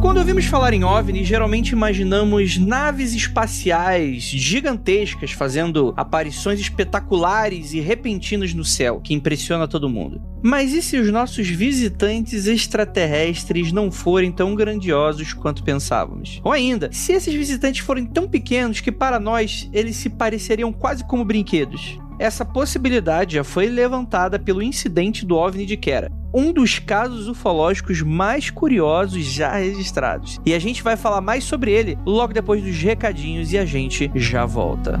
Quando ouvimos falar em OVNI, geralmente imaginamos naves espaciais gigantescas fazendo aparições espetaculares e repentinas no céu, que impressiona todo mundo. Mas e se os nossos visitantes extraterrestres não forem tão grandiosos quanto pensávamos? Ou ainda, se esses visitantes forem tão pequenos que para nós eles se pareceriam quase como brinquedos? Essa possibilidade já foi levantada pelo incidente do OVNI de Kera, um dos casos ufológicos mais curiosos já registrados. E a gente vai falar mais sobre ele logo depois dos recadinhos e a gente já volta.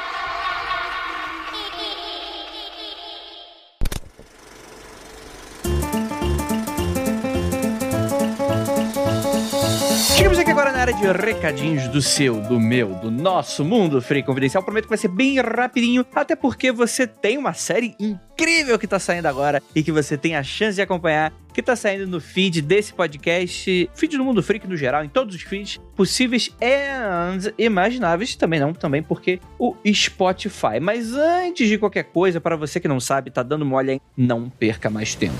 De recadinhos do seu, do meu, do nosso Mundo Free Confidencial. Prometo que vai ser bem rapidinho, até porque você tem uma série incrível que tá saindo agora e que você tem a chance de acompanhar, que tá saindo no feed desse podcast, feed do Mundo Freak no geral, em todos os feeds possíveis e imagináveis, também não, também porque o Spotify. Mas antes de qualquer coisa, para você que não sabe, tá dando mole aí, não perca mais tempo.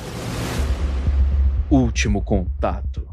Último contato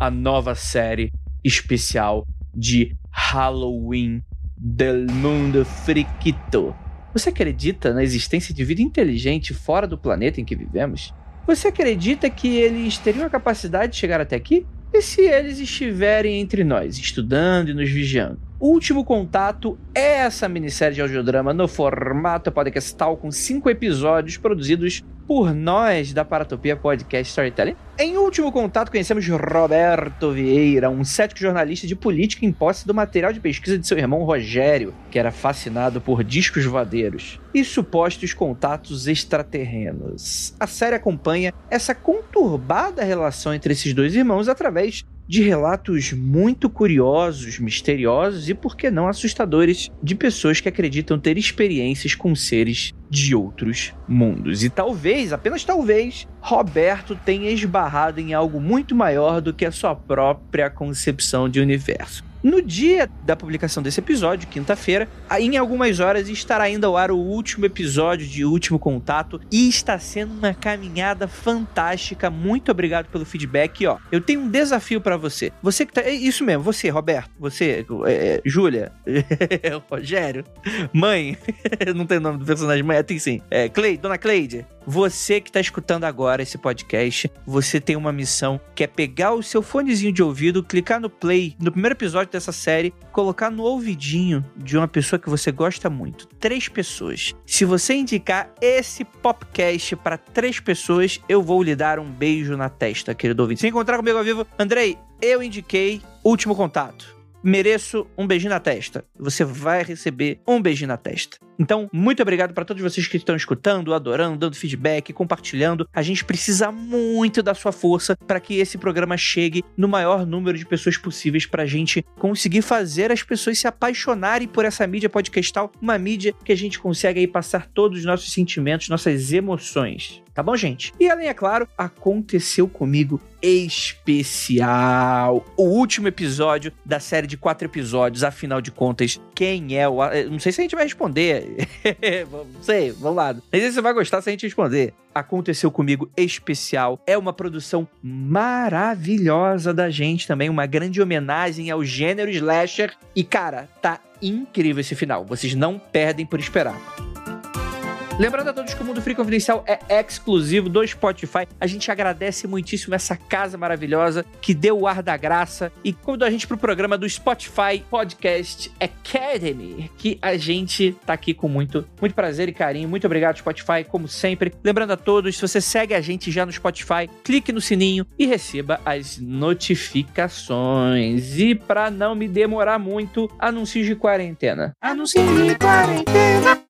a nova série especial de Halloween del Mundo Friquito. Você acredita na existência de vida inteligente fora do planeta em que vivemos? Você acredita que eles teriam a capacidade de chegar até aqui? E se eles estiverem entre nós, estudando e nos vigiando? Último Contato é essa minissérie de audiodrama no formato podcastal com cinco episódios produzidos por nós da Paratopia Podcast Storytelling. Em Último Contato conhecemos Roberto Vieira, um cético jornalista de política em posse do material de pesquisa de seu irmão Rogério, que era fascinado por discos voadeiros e supostos contatos extraterrenos. A série acompanha essa conturbada relação entre esses dois irmãos através de relatos muito curiosos, misteriosos e, por que não, assustadores de pessoas que acreditam ter experiências com seres de outros mundos. E talvez, apenas talvez, Roberto tenha esbarrado em algo muito maior do que a sua própria concepção de universo. No dia da publicação desse episódio, quinta-feira, em algumas horas estará ainda ao ar o último episódio de Último Contato e está sendo uma caminhada fantástica. Muito obrigado pelo feedback. E, ó, eu tenho um desafio para você. Você que tá. É isso mesmo, você, Roberto, você, é, Júlia, Rogério, mãe, não tem nome do personagem, mãe, tem sim. É, Cleide, Dona Cleide, você que está escutando agora esse podcast, você tem uma missão que é pegar o seu fonezinho de ouvido, clicar no play no primeiro episódio dessa série, colocar no ouvidinho de uma pessoa que você gosta muito. Três pessoas. Se você indicar esse podcast para três pessoas, eu vou lhe dar um beijo na testa, querido ouvinte. Se encontrar comigo ao vivo, Andrei, eu indiquei Último Contato mereço um beijinho na testa. Você vai receber um beijinho na testa. Então, muito obrigado para todos vocês que estão escutando, adorando, dando feedback, compartilhando. A gente precisa muito da sua força para que esse programa chegue no maior número de pessoas possíveis para a gente conseguir fazer as pessoas se apaixonarem por essa mídia podcastal, uma mídia que a gente consegue aí passar todos os nossos sentimentos, nossas emoções. Tá bom, gente? E além, é claro, aconteceu comigo especial. O último episódio da série de quatro episódios, afinal de contas, quem é o. Não sei se a gente vai responder. não sei, vamos lá. Se você vai gostar se a gente responder. Aconteceu comigo especial. É uma produção maravilhosa da gente também. Uma grande homenagem ao gênero slasher. E, cara, tá incrível esse final. Vocês não perdem por esperar. Lembrando a todos que o Mundo Free Confidencial é exclusivo do Spotify. A gente agradece muitíssimo essa casa maravilhosa que deu o ar da graça e convidou a gente pro programa do Spotify Podcast Academy, que a gente tá aqui com muito, muito prazer e carinho. Muito obrigado, Spotify, como sempre. Lembrando a todos, se você segue a gente já no Spotify, clique no sininho e receba as notificações. E para não me demorar muito, anúncios de quarentena. Anúncios de quarentena.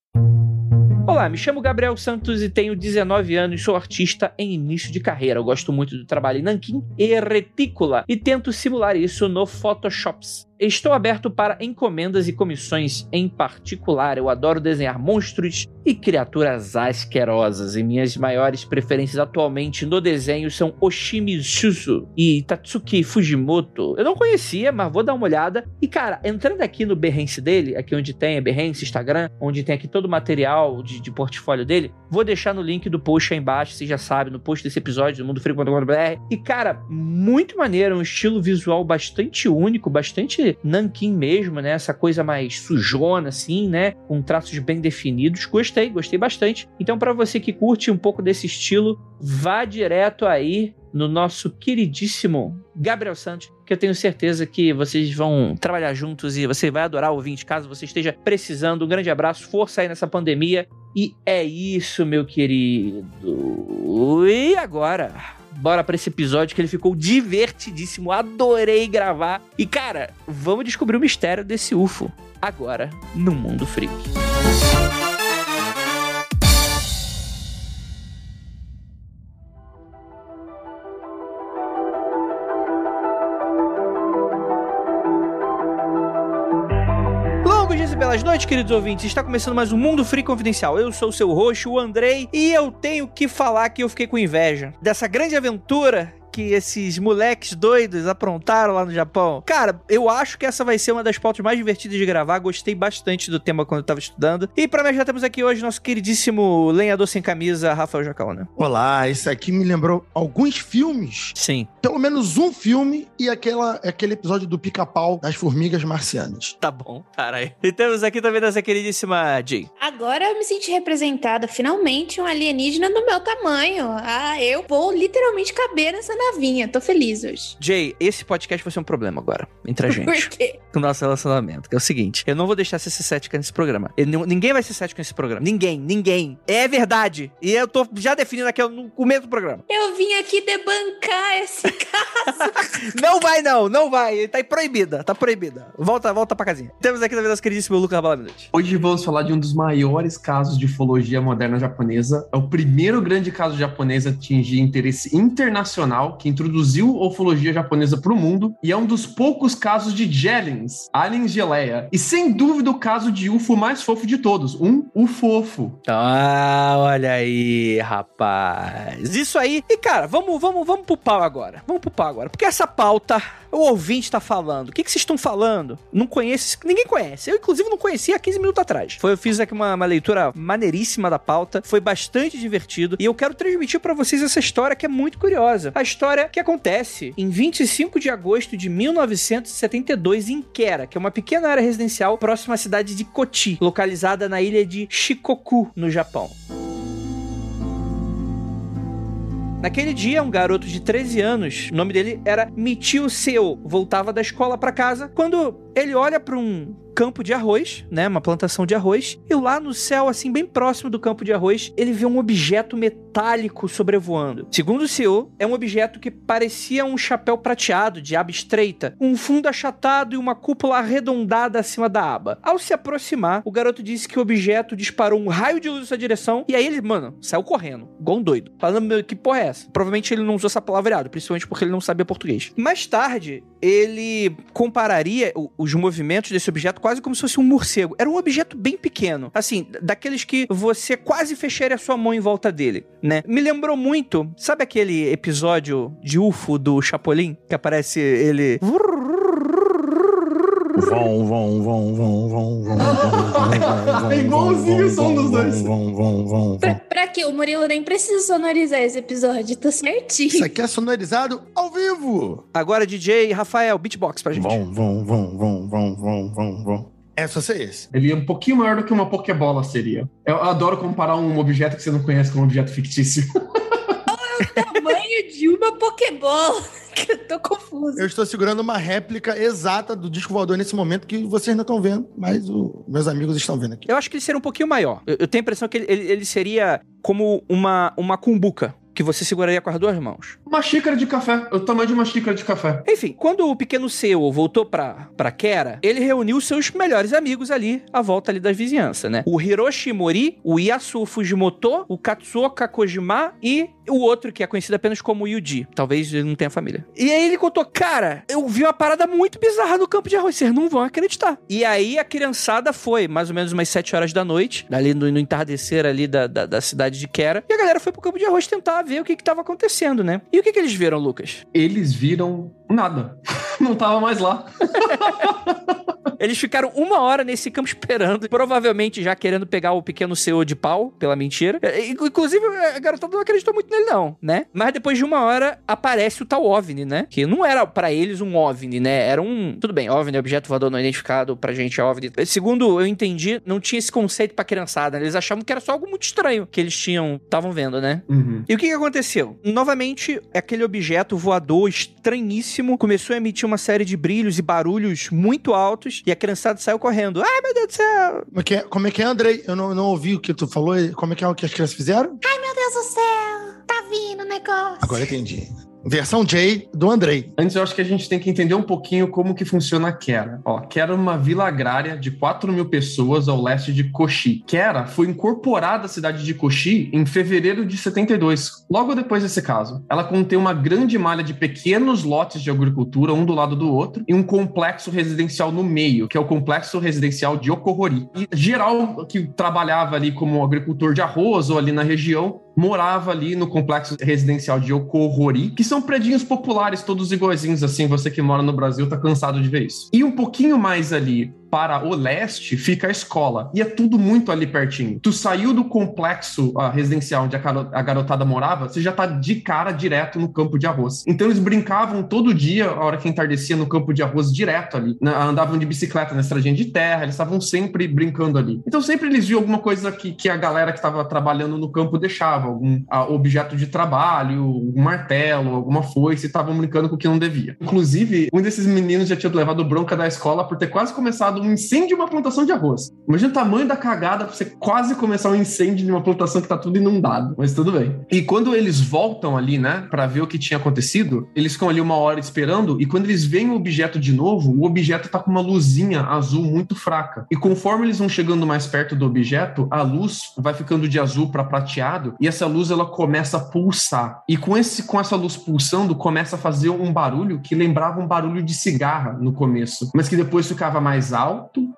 Olá, me chamo Gabriel Santos e tenho 19 anos, sou artista em início de carreira. Eu gosto muito do trabalho em nanquim e retícula e tento simular isso no Photoshops. Estou aberto para encomendas e comissões em particular. Eu adoro desenhar monstros e criaturas asquerosas. E minhas maiores preferências atualmente no desenho são Oshimi Suzu e Tatsuki Fujimoto. Eu não conhecia, mas vou dar uma olhada. E cara, entrando aqui no Behance dele, aqui onde tem a Behance, Instagram, onde tem aqui todo o material de, de portfólio dele, vou deixar no link do post aí embaixo, você já sabe, no post desse episódio do Mundo Frio.com.br. E cara, muito maneiro, um estilo visual bastante único, bastante nanquim mesmo, né? Essa coisa mais sujona, assim, né? Com traços bem definidos. Gostei, gostei bastante. Então, para você que curte um pouco desse estilo, vá direto aí no nosso queridíssimo Gabriel Santos, que eu tenho certeza que vocês vão trabalhar juntos e você vai adorar ouvinte, caso você esteja precisando. Um grande abraço, força aí nessa pandemia. E é isso, meu querido. E agora? Bora para esse episódio que ele ficou divertidíssimo. Adorei gravar. E cara, vamos descobrir o mistério desse UFO agora no Mundo Freak. Belas noites, queridos ouvintes. Está começando mais um Mundo Free Confidencial. Eu sou o seu roxo, o Andrei, e eu tenho que falar que eu fiquei com inveja dessa grande aventura que esses moleques doidos aprontaram lá no Japão. Cara, eu acho que essa vai ser uma das pautas mais divertidas de gravar. Gostei bastante do tema quando eu tava estudando. E para mim já temos aqui hoje nosso queridíssimo lenhador sem camisa, Rafael Jacaona. Olá, isso aqui me lembrou alguns filmes. Sim. Pelo menos um filme e aquela, aquele episódio do pica-pau das formigas marcianas. Tá bom, aí. E temos aqui também nossa queridíssima Jay. Agora eu me senti representada, finalmente um alienígena do meu tamanho. Ah, eu vou literalmente caber nessa navinha. Tô feliz hoje. Jay, esse podcast vai ser um problema agora entre a gente. Por quê? Com o nosso relacionamento. Que é o seguinte: eu não vou deixar você ser cética nesse programa. Eu, ninguém vai ser cético nesse programa. Ninguém, ninguém. É verdade. E eu tô já definindo aqui no começo do programa. Eu vim aqui debancar esse caso. não vai, não, não vai. Tá proibida, tá proibida. Volta, volta pra casinha. Temos aqui também nosso queridíssimo Lucas Balaminute. Hoje vamos falar de um dos maiores casos de ufologia moderna japonesa. É o primeiro grande caso japonês a atingir interesse internacional que introduziu a ufologia japonesa para o mundo e é um dos poucos casos de Jellings, aliens geleia. E sem dúvida o caso de UFO mais fofo de todos, um UFOfo. Ah, olha aí, rapaz. Isso aí. E cara, vamos, vamos, vamos pro pau agora. Vamos pro pau agora. Porque essa pauta o ouvinte tá falando. O que, que vocês estão falando? Não conheço. Ninguém conhece. Eu, inclusive, não conhecia há 15 minutos atrás. Foi, eu fiz aqui uma, uma leitura maneiríssima da pauta. Foi bastante divertido. E eu quero transmitir para vocês essa história que é muito curiosa. A história que acontece em 25 de agosto de 1972 em Kera, que é uma pequena área residencial próxima à cidade de Kochi, localizada na ilha de Shikoku, no Japão. Naquele dia, um garoto de 13 anos, o nome dele era Michio Seo, voltava da escola para casa quando ele olha para um campo de arroz, né, uma plantação de arroz, e lá no céu, assim, bem próximo do campo de arroz, ele vê um objeto metálico sobrevoando. Segundo o CEO, é um objeto que parecia um chapéu prateado de aba estreita, um fundo achatado e uma cúpula arredondada acima da aba. Ao se aproximar, o garoto disse que o objeto disparou um raio de luz em sua direção, e aí ele, mano, saiu correndo, igual um doido, falando, que porra é essa? Provavelmente ele não usou essa palavreado, principalmente porque ele não sabia português. Mais tarde, ele compararia os movimentos desse objeto quase como se fosse um morcego. Era um objeto bem pequeno. Assim, daqueles que você quase fecharia a sua mão em volta dele, né? Me lembrou muito, sabe aquele episódio de UFO do Chapolin? Que aparece ele. Vão, vão, vão, vão, vão, vão. É igualzinho o som dos dois. Vão, vão, vão, Pra, quê? O Murilo nem precisa sonorizar esse episódio, tá certinho. Isso aqui é sonorizado ao vivo. Agora, DJ Rafael, beatbox pra gente. Vão, vão, vão, vão, vão, vão, vão, vão. É só ser esse. Ele é um pouquinho maior do que uma Pokébola seria. Eu adoro comparar um objeto que você não conhece com um objeto fictício. Tamanho de uma Pokébola. Eu tô confusa. Eu estou segurando uma réplica exata do disco voador nesse momento que vocês não estão vendo, mas o- meus amigos estão vendo aqui. Eu acho que ele seria um pouquinho maior. Eu, eu tenho a impressão que ele, ele- ele seria como uma, uma cumbuca que você seguraria com as duas mãos. Uma xícara de café, o tamanho de uma xícara de café. Enfim, quando o pequeno Seo voltou pra, pra Kera, ele reuniu seus melhores amigos ali, à volta ali da vizinhança, né? O Hiroshi Mori, o Yasuo Fujimoto, o Katsuoka Kojima e o outro que é conhecido apenas como Yuji. Talvez ele não tenha família. E aí ele contou, cara, eu vi uma parada muito bizarra no campo de arroz, vocês não vão acreditar. E aí a criançada foi, mais ou menos umas 7 horas da noite, ali no, no entardecer ali da, da, da cidade de Kera, e a galera foi pro campo de arroz tentar ver o que que tava acontecendo, né? E o que que eles viram, Lucas? Eles viram nada. Não tava mais lá. Eles ficaram uma hora nesse campo esperando, provavelmente já querendo pegar o pequeno CEO de pau pela mentira. É, Inclu- Inclusive, a garotada não acreditou muito nele, não, né? Mas depois de uma hora aparece o tal OVNI, né? Que não era pra eles um OVNI, né? Era um. Tudo bem, OVNI, objeto voador não identificado, pra gente é OVNI. Segundo eu entendi, não tinha esse conceito pra criançada, né? Eles achavam que era só algo muito estranho que eles tinham, estavam vendo, né? Uhum. E o que, que aconteceu? Novamente, aquele objeto voador estranhíssimo começou a emitir uma série de brilhos e barulhos muito altos e a criançada saiu correndo. Ai, meu Deus do céu! Como é que é, como é, que é Andrei? Eu não, não ouvi o que tu falou. Como é que é o que as crianças fizeram? Meu Deus do céu, tá vindo o negócio. Agora eu entendi. Versão J do Andrei. Antes, eu acho que a gente tem que entender um pouquinho como que funciona a Kera. Ó, Kera é uma vila agrária de 4 mil pessoas ao leste de Kochi. Kera foi incorporada à cidade de Kochi em fevereiro de 72, logo depois desse caso. Ela contém uma grande malha de pequenos lotes de agricultura, um do lado do outro, e um complexo residencial no meio, que é o complexo residencial de Okohori. E geral que trabalhava ali como agricultor de arroz ou ali na região, morava ali no complexo residencial de Okohori, que são predinhos populares, todos iguaizinhos assim. Você que mora no Brasil tá cansado de ver isso. E um pouquinho mais ali para o leste fica a escola. E é tudo muito ali pertinho. Tu saiu do complexo ah, residencial onde a, garo- a garotada morava, você já tá de cara direto no campo de arroz. Então eles brincavam todo dia, a hora que entardecia, no campo de arroz direto ali. né? Andavam de bicicleta na estradinha de terra, eles estavam sempre brincando ali. Então sempre eles viam alguma coisa que, que a galera que estava trabalhando no campo deixava, algum ah, objeto de trabalho, um martelo, alguma foice, estavam brincando com o que não devia. Inclusive, um desses meninos já tinha levado bronca da escola por ter quase começado um incêndio de uma plantação de arroz. Imagina o tamanho da cagada pra você quase começar um incêndio de uma plantação que tá tudo inundado. Mas tudo bem. E quando eles voltam ali, né, pra ver o que tinha acontecido, eles ficam ali uma hora esperando e quando eles veem o objeto de novo, o objeto tá com uma luzinha azul muito fraca. E conforme eles vão chegando mais perto do objeto, a luz vai ficando de azul para prateado e essa luz ela começa a pulsar. E com esse com essa luz pulsando, começa a fazer um barulho que lembrava um barulho de cigarra no começo, mas que depois ficava mais alto,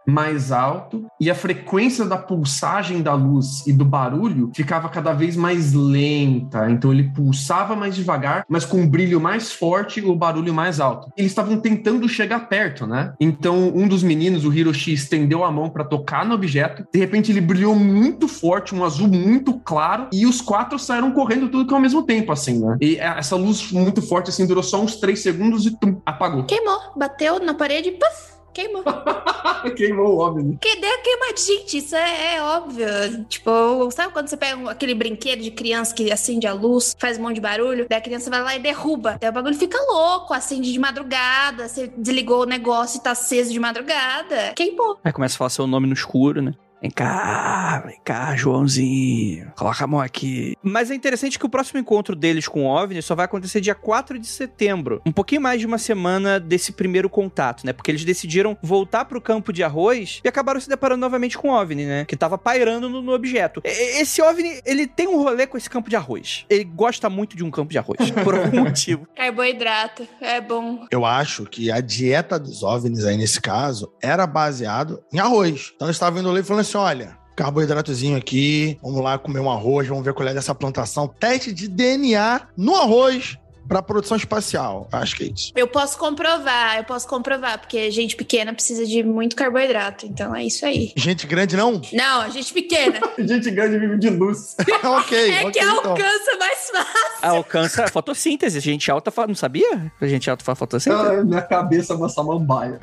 mais alto, e a frequência da pulsagem da luz e do barulho ficava cada vez mais lenta. Então ele pulsava mais devagar, mas com um brilho mais forte e o barulho mais alto. Eles estavam tentando chegar perto, né? Então um dos meninos, o Hiroshi, estendeu a mão para tocar no objeto. De repente ele brilhou muito forte, um azul muito claro, e os quatro saíram correndo tudo que ao mesmo tempo, assim, né? E essa luz muito forte, assim, durou só uns três segundos e tum, apagou. Queimou, bateu na parede e puf, queimou. Queimou o óbvio. Que deu queimado. Gente, isso é, é óbvio. Tipo, sabe quando você pega um- aquele brinquedo de criança que acende a luz, faz um monte de barulho, daí a criança vai lá e derruba. Daí o bagulho fica louco, acende de madrugada, você desligou o negócio e tá aceso de madrugada. Queimou. Aí começa a falar seu nome no escuro, né? Vem cá, vem cá, Joãozinho. Coloca a mão aqui. Mas é interessante que o próximo encontro deles com o OVNI só vai acontecer dia 4 de setembro. Um pouquinho mais de uma semana desse primeiro contato, né? Porque eles decidiram voltar pro campo de arroz e acabaram se deparando novamente com o OVNI, né? Que tava pairando no, no objeto. E- Esse OVNI, ele tem um rolê com esse campo de arroz. Ele gosta muito de um campo de arroz, por algum motivo. Carboidrato, é bom. Eu acho que a dieta dos OVNIs aí nesse caso era baseado em arroz. Então eles estavam indo ali e falando assim: olha, carboidratozinho aqui, vamos lá comer um arroz, vamos ver qual é dessa plantação. Teste de DNA no arroz. Pra produção espacial. Acho que é isso. Eu posso comprovar, eu posso comprovar, porque gente pequena precisa de muito carboidrato, então é isso aí. Gente grande não? Não, gente pequena. Gente grande vive de luz. ok, é ok, que então. alcança mais fácil. Alcança a fotossíntese. Gente alta faz. Não sabia? A gente alta faz fotossíntese? Ah, minha cabeça é uma samambaia.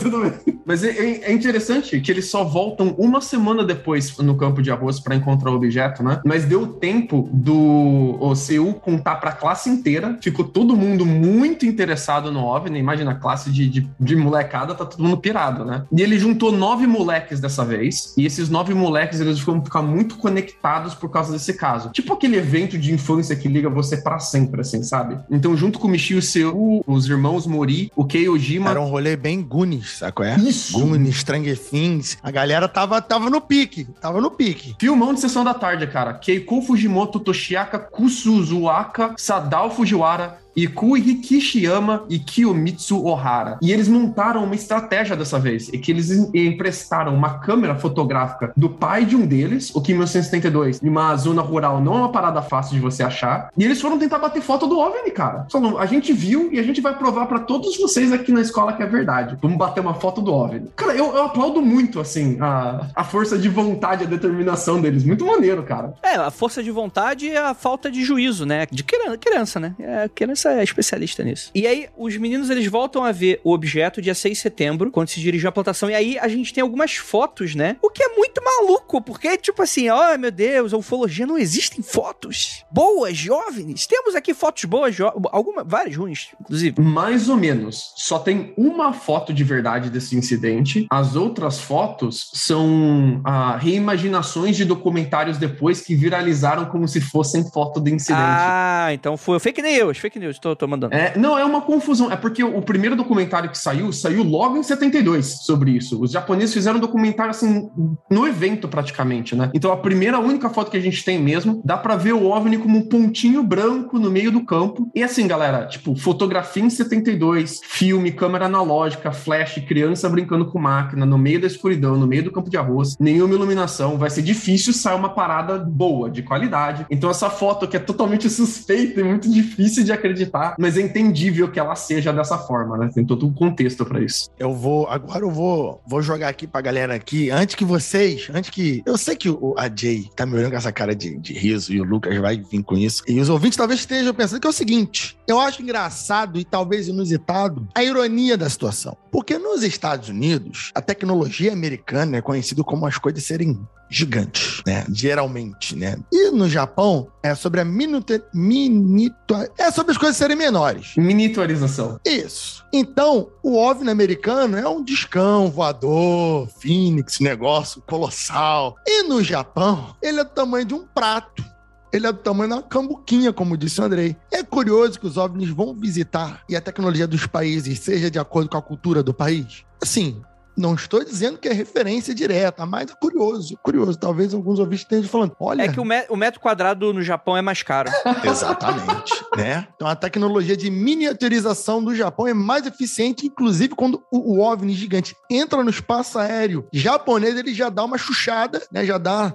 Tudo bem. Mas é, é- é interessante que eles só voltam uma semana depois no campo de arroz para encontrar o objeto, né? Mas deu tempo do o Seul contar para a classe inteira. Ficou todo mundo muito interessado no OVNI. Imagina, a classe de, de, de molecada tá todo mundo pirado, né? E ele juntou nove moleques dessa vez. E esses nove moleques, eles vão ficar muito conectados por causa desse caso. Tipo aquele evento de infância que liga você para sempre, assim, sabe? Então, junto com o Michio Seul, os irmãos Mori, o Kei Ojima... Era um rolê bem Goonies, sabe qual é? Isso! Goonies, Stranger Things. A galera tava, tava no pique. Tava no pique. Filmão de sessão da tarde, cara. Keiko Fujimoto, Toshiaka Kusuzuaka, Sadao Fujiwara, Iku Hikishiyama e Kiyomitsu Ohara. E eles montaram uma estratégia dessa vez, e que eles em- emprestaram uma câmera fotográfica do pai de um deles, o Kim 1972, em uma zona rural, não é uma parada fácil de você achar, e eles foram tentar bater foto do OVNI, cara. A gente viu e a gente vai provar pra todos vocês aqui na escola que é verdade. Vamos bater uma foto do OVNI. Cara, eu, eu aplaudo muito, assim, a, a força de vontade, a determinação deles. Muito maneiro, cara. É, a força de vontade e a falta de juízo, né? De criança né? É, criança é especialista nisso. E aí, os meninos, eles voltam a ver o objeto dia 6 de setembro, quando se dirigiu à plantação. E aí, a gente tem algumas fotos, né? O que é muito maluco, porque, tipo assim, ó, meu Deus, a ufologia não existem fotos boas, jovens. Temos aqui fotos boas, algumas, várias ruins, inclusive. Mais ou menos. Só tem uma foto de verdade desse incidente. As outras fotos são ah, reimaginações de documentários depois que viralizaram como se fossem foto do incidente. Ah, então foi fake news, fake news, tô, tô mandando. É, não, é uma confusão. É porque o primeiro documentário que saiu, saiu logo em 72 sobre isso. Os japoneses fizeram um documentário, assim, no evento praticamente, né? Então a primeira, única foto que a gente tem mesmo, dá pra ver o OVNI como um pontinho branco no meio do campo. E assim, galera, tipo, fotografia em 72, filme, câmera analógica, flash, criança brincando com máquina, no meio da escuridão, no meio do campo de arroz, nenhuma iluminação. Vai ser difícil sair uma parada boa, de qualidade. Então essa foto que é totalmente suspeita e muito difícil de acreditar, mas é entendível que ela seja dessa forma, né? Tem todo um contexto pra isso. Eu vou, agora eu vou, vou jogar aqui pra galera aqui, antes que vocês, antes que, eu sei que o, a Jay tá me olhando com essa cara de, de riso e o Lucas vai vir com isso, e os ouvintes talvez estejam pensando que é o seguinte, eu acho engraçado e talvez inusitado a ironia da situação, porque nos Estados Unidos, a tecnologia americana é conhecida como as coisas serem gigantes, né? Geralmente, né? E no Japão é sobre a minuta, minuta, é sobre as coisas serem menores. Miniaturização. Isso. Então, o OVNI americano é um discão voador, Phoenix, negócio colossal. E no Japão, ele é do tamanho de um prato. Ele é do tamanho de uma cambuquinha, como disse o Andrei. É curioso que os OVNIs vão visitar e a tecnologia dos países seja de acordo com a cultura do país. Assim, não estou dizendo que é referência direta, mas é curioso, curioso. Talvez alguns ouvintes estejam falando, olha... É que o, me- o metro quadrado no Japão é mais caro. Exatamente, né? Então a tecnologia de miniaturização do Japão é mais eficiente, inclusive quando o, o OVNI gigante entra no espaço aéreo japonês, ele já dá uma chuchada, né? Já dá...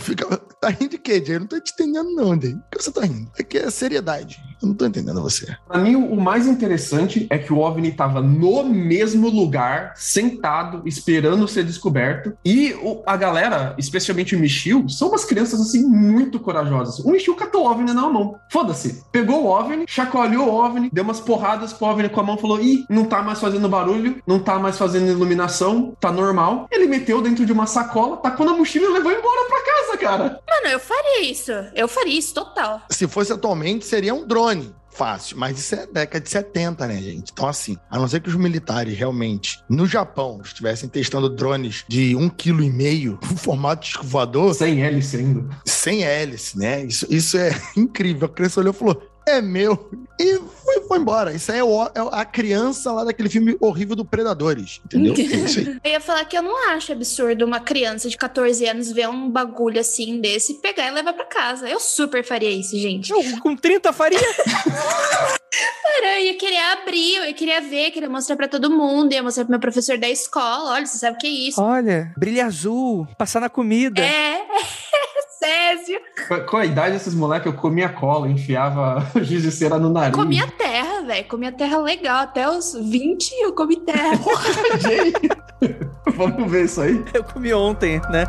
Fica... Tá rindo de quê, Jay? Eu não tô te entendendo não, Jay. Por que você tá rindo? É que é seriedade. Eu não tô entendendo você. Pra mim, o mais interessante é que o OVNI tava no mesmo lugar, sentado, esperando ser descoberto. E o- a galera, especialmente o Michio, são umas crianças, assim, muito corajosas. O Michio catou o OVNI na mão. Foda-se. Pegou o OVNI, chacoalhou o OVNI, deu umas porradas pro OVNI com a mão, falou, ih, não tá mais fazendo barulho, não tá mais fazendo iluminação, tá normal. Ele meteu dentro de uma sacola, tacou na mochila e levou embora pra casa, cara. Mano, eu faria isso. Eu faria isso total. Se fosse atualmente, seria um drone. Fácil, mas isso é década de 70, né, gente? Então, assim, a não ser que os militares realmente, no Japão, estivessem testando drones de um quilo e meio, com formato de voador, Sem hélice ainda. sem hélice, né? Isso, isso é incrível. A criança olhou e falou: é meu. E foi, foi embora. Isso aí é, o- é a criança lá daquele filme horrível do Predadores, entendeu? É isso aí. Eu ia falar que eu não acho absurdo uma criança de 14 anos ver um bagulho assim desse, pegar e levar pra casa. Eu super faria isso, gente. Eu, com 30 faria. Cara, eu ia querer abrir, eu ia querer ver, queria mostrar pra todo mundo, ia mostrar pro meu professor da escola. Olha, você sabe o que é isso? Olha, brilho azul, passar na comida. É, Césio. Com, com a idade desses moleques, eu comia cola, enfiava giz de cera no nariz. Comia terra, velho. Comia terra legal. Até os 20 eu comi terra. Jay. Vamos ver isso aí. Eu comi ontem, né?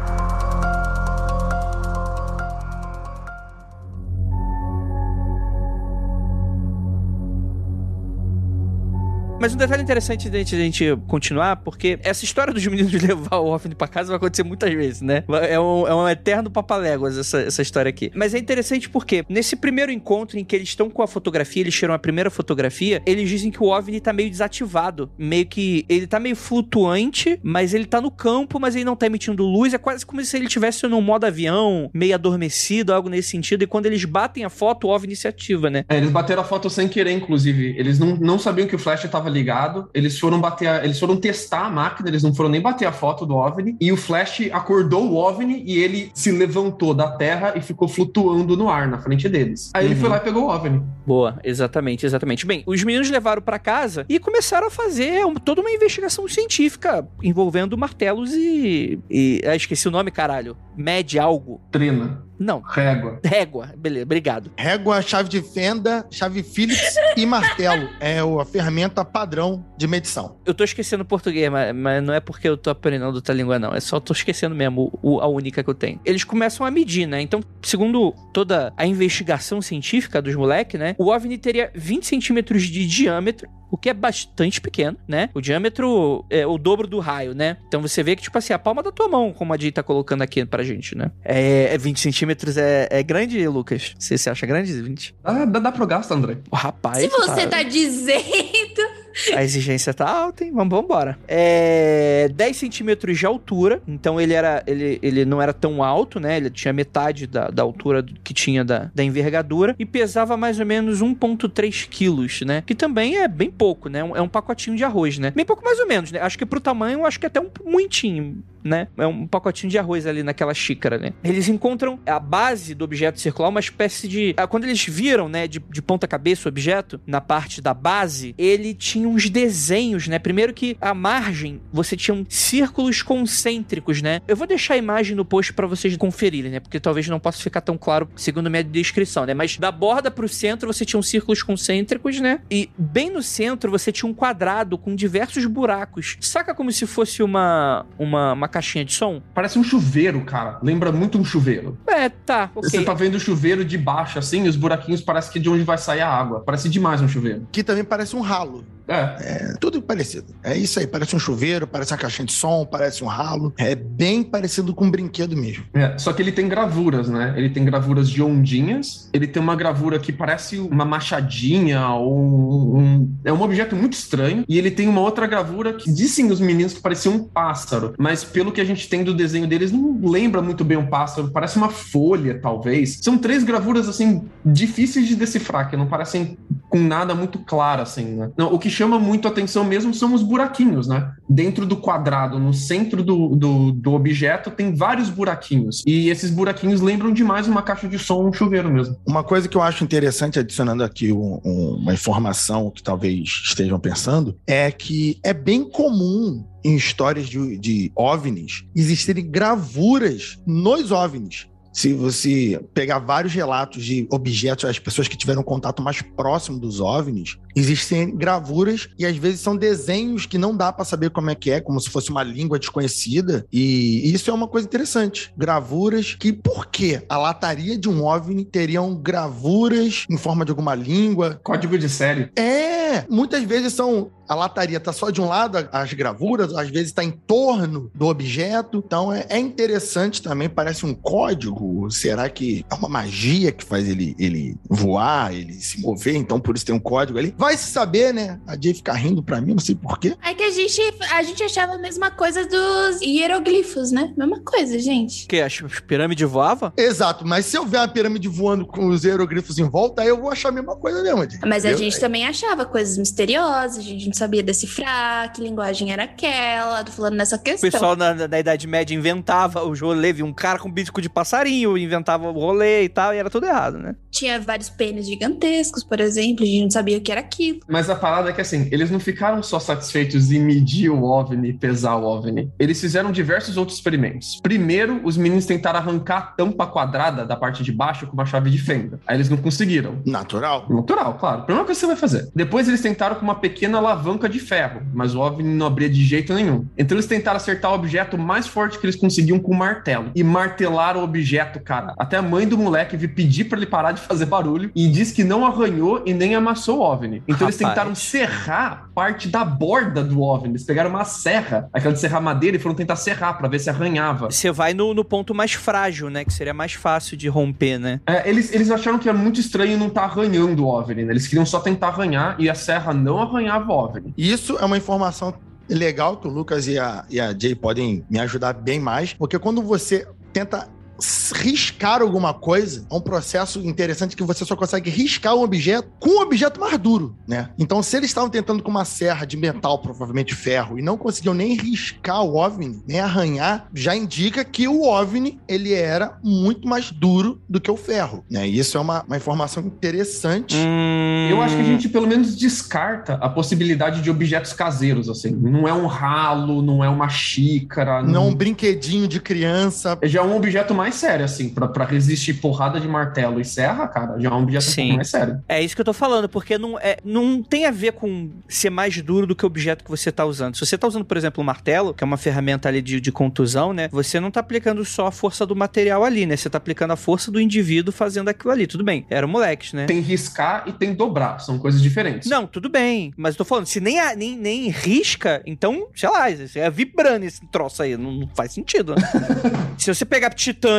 Mas um detalhe interessante de a gente continuar, porque essa história dos meninos levar o OVNI pra casa vai acontecer muitas vezes, né? É um, é um eterno papaléguas essa, essa história aqui. Mas é interessante porque nesse primeiro encontro em que eles estão com a fotografia, eles tiram a primeira fotografia, eles dizem que o OVNI tá meio desativado. Meio que ele tá meio flutuante, mas ele tá no campo, mas ele não tá emitindo luz. É quase como se ele estivesse num modo avião, meio adormecido, algo nesse sentido. E quando eles batem a foto, o OVNI se ativa, né? É, eles bateram a foto sem querer, inclusive. Eles não, não sabiam que o flash tava ligado. Eles foram bater, a- eles foram testar a máquina, eles não foram nem bater a foto do OVNI. E o flash acordou o OVNI e ele se levantou da terra e ficou flutuando no ar na frente deles. Aí ele Uhum. foi lá e pegou o OVNI. Boa, exatamente, exatamente. Bem, os meninos levaram pra casa e começaram a fazer um- toda uma investigação científica envolvendo martelos e. e ah, esqueci o nome, caralho. Mede algo. Trina, Não, régua. régua. Beleza, obrigado. Régua, chave de fenda, chave Phillips e martelo. É o- a ferramenta padrão de medição. Eu tô esquecendo o português, mas, mas não é porque eu tô aprendendo outra língua, não. É só tô esquecendo mesmo o- a única que eu tenho. Eles começam a medir, né? Então, segundo toda a investigação científica dos moleques, né? O OVNI teria 20 centímetros de diâmetro, o que é bastante pequeno, né? O diâmetro é o dobro do raio, né? Então você vê que, tipo assim, a palma da tua mão, como a Jay tá colocando aqui pra gente, né? É, é 20 centímetros é, é grande, Lucas? Você, você acha grande 20? Dá, dá, dá pro gasto, André. O rapaz. Se você tá dizendo. A exigência tá alta, hein? Vamos embora. É 10 centímetros de altura, então ele era ele, ele não era tão alto, né? Ele tinha metade da, da altura que tinha da, da envergadura e pesava mais ou menos 1,3 quilos, né? Que também é bem pouco, né? Um- É um pacotinho de arroz, né? Bem pouco mais ou menos, né? Acho que pro tamanho, acho que até um muitinho, né? É um pacotinho de arroz ali naquela xícara, né? Eles encontram a base do objeto circular, uma espécie de. ah, Quando eles viram, né, de, de ponta cabeça o objeto, na parte da base, ele tinha uns desenhos, né? Primeiro que a margem, você tinha um círculos concêntricos, né? Eu vou deixar a imagem no post pra vocês conferirem, né? Porque talvez não possa ficar tão claro segundo minha descrição, né? Mas da borda pro centro você tinha um círculos concêntricos, né? E bem no centro você tinha um quadrado com diversos buracos. Saca como se fosse uma, uma, uma caixinha de som? Parece um chuveiro, cara. Lembra muito um chuveiro. É, tá, ok. Você tá vendo o chuveiro de baixo, assim, e os buraquinhos parece que é de onde vai sair a água. Parece demais um chuveiro. Que também parece um ralo. É. É tudo parecido. É isso aí. Parece um chuveiro, parece uma caixinha de som, parece um ralo. É bem parecido com um brinquedo mesmo. É, só que ele tem gravuras, né? Ele tem gravuras de ondinhas, ele tem uma gravura que parece uma machadinha ou um, É um objeto muito estranho. E ele tem uma outra gravura que dizem os meninos que parecia um pássaro. Mas pelo que a gente tem do desenho deles, não lembra muito bem um pássaro. Parece uma folha, talvez. São três gravuras, assim, difíceis de decifrar, que não parecem com nada muito claro, assim, né? Não, o que chama muito atenção mesmo são os buraquinhos, né? Dentro do quadrado, no centro do, do, do objeto, tem vários buraquinhos. E esses buraquinhos lembram demais uma caixa de som, um chuveiro mesmo. Uma coisa que eu acho interessante, adicionando aqui um- um- uma informação que talvez estejam pensando, é que é bem comum em histórias de, de OVNIs existirem gravuras nos OVNIs. Se você pegar vários relatos de objetos, as pessoas que tiveram contato mais próximo dos OVNIs, existem gravuras e às vezes são desenhos que não dá para saber como é que é, como se fosse uma língua desconhecida. E isso é uma coisa interessante. Gravuras que, por quê? A lataria de um OVNI teriam gravuras em forma de alguma língua. Código de série. É, muitas vezes são a lataria tá só de um lado, as gravuras, às vezes está em torno do objeto. Então é, é interessante também, parece um código. Será que é uma magia que faz ele, ele voar, ele se mover? Então por isso tem um código ali. Vai se saber, né? A Jay fica rindo pra mim, não sei porquê. É que a gente, a gente achava a mesma coisa dos hieroglifos, né? Mesma coisa, gente. Que as pirâmides voava? Exato, mas se eu ver uma pirâmide voando com os hieroglifos em volta, aí eu vou achar a mesma coisa mesmo, Jay. Mas a Eu- gente também achava coisas misteriosas, a gente não sabia decifrar que linguagem era aquela, tô falando nessa O questão. pessoal na, na Idade Média inventava os rolês, via um cara com bico de passarinho, inventava o rolê e tal, e era tudo errado, né? Tinha vários pênis gigantescos, por exemplo, a gente não sabia o que era aquilo. Mas a parada é que assim, eles não ficaram só satisfeitos em medir o OVNI, pesar o OVNI. Eles fizeram diversos outros experimentos. Primeiro, os meninos tentaram arrancar a tampa quadrada da parte de baixo com uma chave de fenda. Aí eles não conseguiram. Natural. Natural, claro. Primeira coisa que você vai fazer. Depois eles tentaram com uma pequena alavanca de ferro, mas o OVNI não abria de jeito nenhum. Então eles tentaram acertar o objeto mais forte que eles conseguiam com um martelo. E martelaram o objeto, cara. Até a mãe do moleque veio pedir para ele parar de fazer barulho e disse que não arranhou e nem amassou o OVNI. Então eles Rapaz. tentaram serrar parte da borda do OVNI. Eles pegaram uma serra, aquela de serrar madeira, e foram tentar serrar para ver se arranhava. Você vai no, no ponto mais frágil, né? Que seria mais fácil de romper, né? É, eles, eles acharam que era muito estranho não estar arranhando o OVNI, né? Eles queriam só tentar arranhar e a serra não arranhava o OVNI. Isso é uma informação legal que o Lucas e a, e a Jay podem me ajudar bem mais, porque quando você tenta riscar alguma coisa, é um processo interessante que você só consegue riscar um objeto com um objeto mais duro, né? Então, se eles estavam tentando com uma serra de metal, provavelmente ferro, e não conseguiam nem riscar o OVNI, nem arranhar, já indica que o OVNI, ele era muito mais duro do que o ferro, né? E isso é uma, uma informação interessante. Hum... Eu acho que a gente pelo menos descarta a possibilidade de objetos caseiros, assim. Não é um ralo, não é uma xícara. Não um brinquedinho de criança. Já é um objeto mais sério, assim, pra, pra resistir porrada de martelo e serra, cara, já é um objeto um Sim. pouco mais sério. É isso que eu tô falando, porque não, é, não tem a ver com ser mais duro do que o objeto que você tá usando. Se você tá usando, por exemplo, um martelo, que é uma ferramenta ali de, de contusão, né? Você não tá aplicando só a força do material ali, né? Você tá aplicando a força do indivíduo fazendo aquilo ali. Tudo bem, eram moleques, né? Tem riscar e tem dobrar, são coisas diferentes. Não, tudo bem. Mas eu tô falando, se nem, a- nem, nem risca, então, sei lá, é vibrando esse troço aí. Não, não faz sentido. né? se você pegar